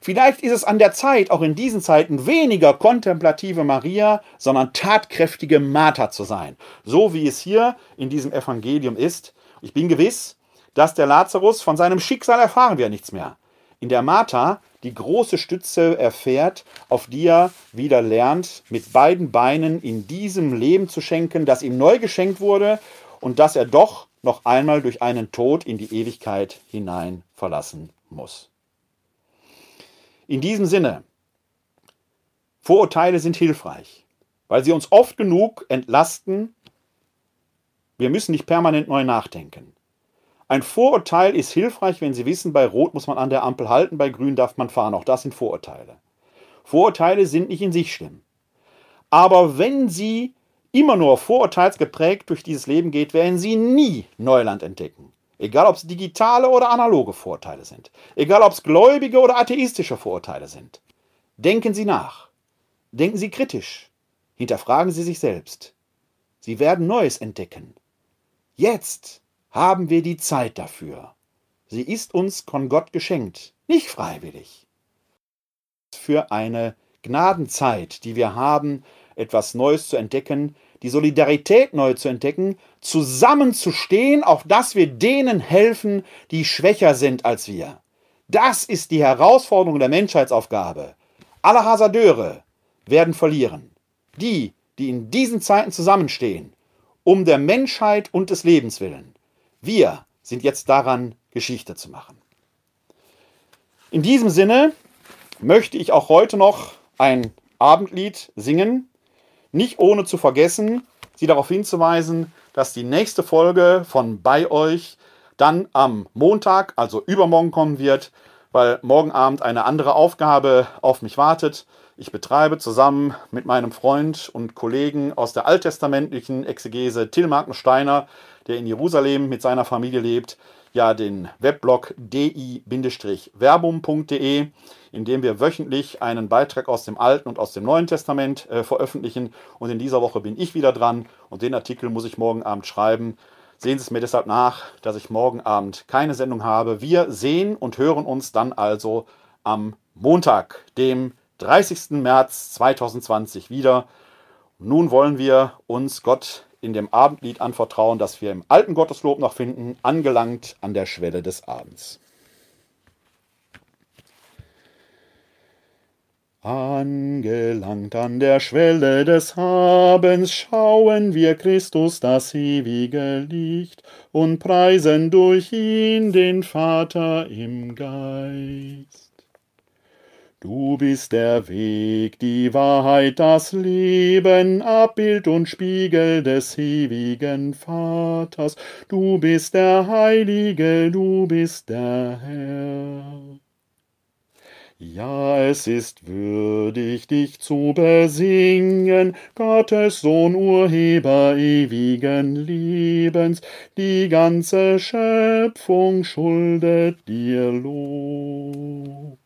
Vielleicht ist es an der Zeit, auch in diesen Zeiten, weniger kontemplative Maria, sondern tatkräftige Martha zu sein. So wie es hier in diesem Evangelium ist. Ich bin gewiss, dass der Lazarus von seinem Schicksal erfahren wir nichts mehr. In der Martha die große Stütze erfährt, auf die er wieder lernt, mit beiden Beinen in diesem Leben zu schenken, das ihm neu geschenkt wurde und das er doch noch einmal durch einen Tod in die Ewigkeit hinein verlassen muss. In diesem Sinne, Vorurteile sind hilfreich, weil sie uns oft genug entlasten. Wir müssen nicht permanent neu nachdenken. Ein Vorurteil ist hilfreich, wenn Sie wissen, bei Rot muss man an der Ampel halten, bei Grün darf man fahren. Auch das sind Vorurteile. Vorurteile sind nicht in sich schlimm. Aber wenn Sie immer nur vorurteilsgeprägt durch dieses Leben geht, werden Sie nie Neuland entdecken. Egal ob es digitale oder analoge Vorurteile sind. Egal ob es gläubige oder atheistische Vorurteile sind. Denken Sie nach. Denken Sie kritisch. Hinterfragen Sie sich selbst. Sie werden Neues entdecken. Jetzt haben wir die Zeit dafür. Sie ist uns von Gott geschenkt, nicht freiwillig. Für eine Gnadenzeit, die wir haben, etwas Neues zu entdecken, die Solidarität neu zu entdecken, zusammenzustehen, auf dass wir denen helfen, die schwächer sind als wir. Das ist die Herausforderung der Menschheitsaufgabe. Alle Hasardeure werden verlieren. Die, die in diesen Zeiten zusammenstehen, um der Menschheit und des Lebens willen. Wir sind jetzt daran, Geschichte zu machen. In diesem Sinne möchte ich auch heute noch ein Abendlied singen, nicht ohne zu vergessen, Sie darauf hinzuweisen, dass die nächste Folge von bei euch dann am Montag, also übermorgen kommen wird, weil morgen Abend eine andere Aufgabe auf mich wartet. Ich betreibe zusammen mit meinem Freund und Kollegen aus der alttestamentlichen Exegese Till Steiner der in Jerusalem mit seiner Familie lebt, ja den Weblog di-verbum.de, in dem wir wöchentlich einen Beitrag aus dem Alten und aus dem Neuen Testament äh, veröffentlichen. Und in dieser Woche bin ich wieder dran und den Artikel muss ich morgen Abend schreiben. Sehen Sie es mir deshalb nach, dass ich morgen Abend keine Sendung habe. Wir sehen und hören uns dann also am Montag, dem 30. März 2020 wieder. Nun wollen wir uns Gott in dem Abendlied anvertrauen, das wir im alten Gotteslob noch finden, angelangt an der Schwelle des Abends. Angelangt an der Schwelle des Abends schauen wir Christus das ewige Licht und preisen durch ihn den Vater im Geist. Du bist der Weg, die Wahrheit, das Leben, Abbild und Spiegel des ewigen Vaters. Du bist der Heilige, du bist der Herr. Ja, es ist würdig, dich zu besingen, Gottes Sohn, Urheber ewigen Lebens, die ganze Schöpfung schuldet dir Lob.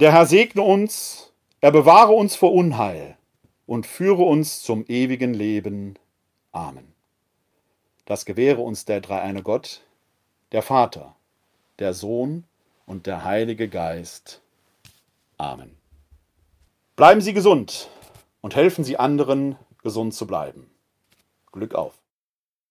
Der Herr segne uns, er bewahre uns vor Unheil und führe uns zum ewigen Leben. Amen. Das gewähre uns der dreieine Gott, der Vater, der Sohn und der Heilige Geist. Amen. Bleiben Sie gesund und helfen Sie anderen, gesund zu bleiben. Glück auf.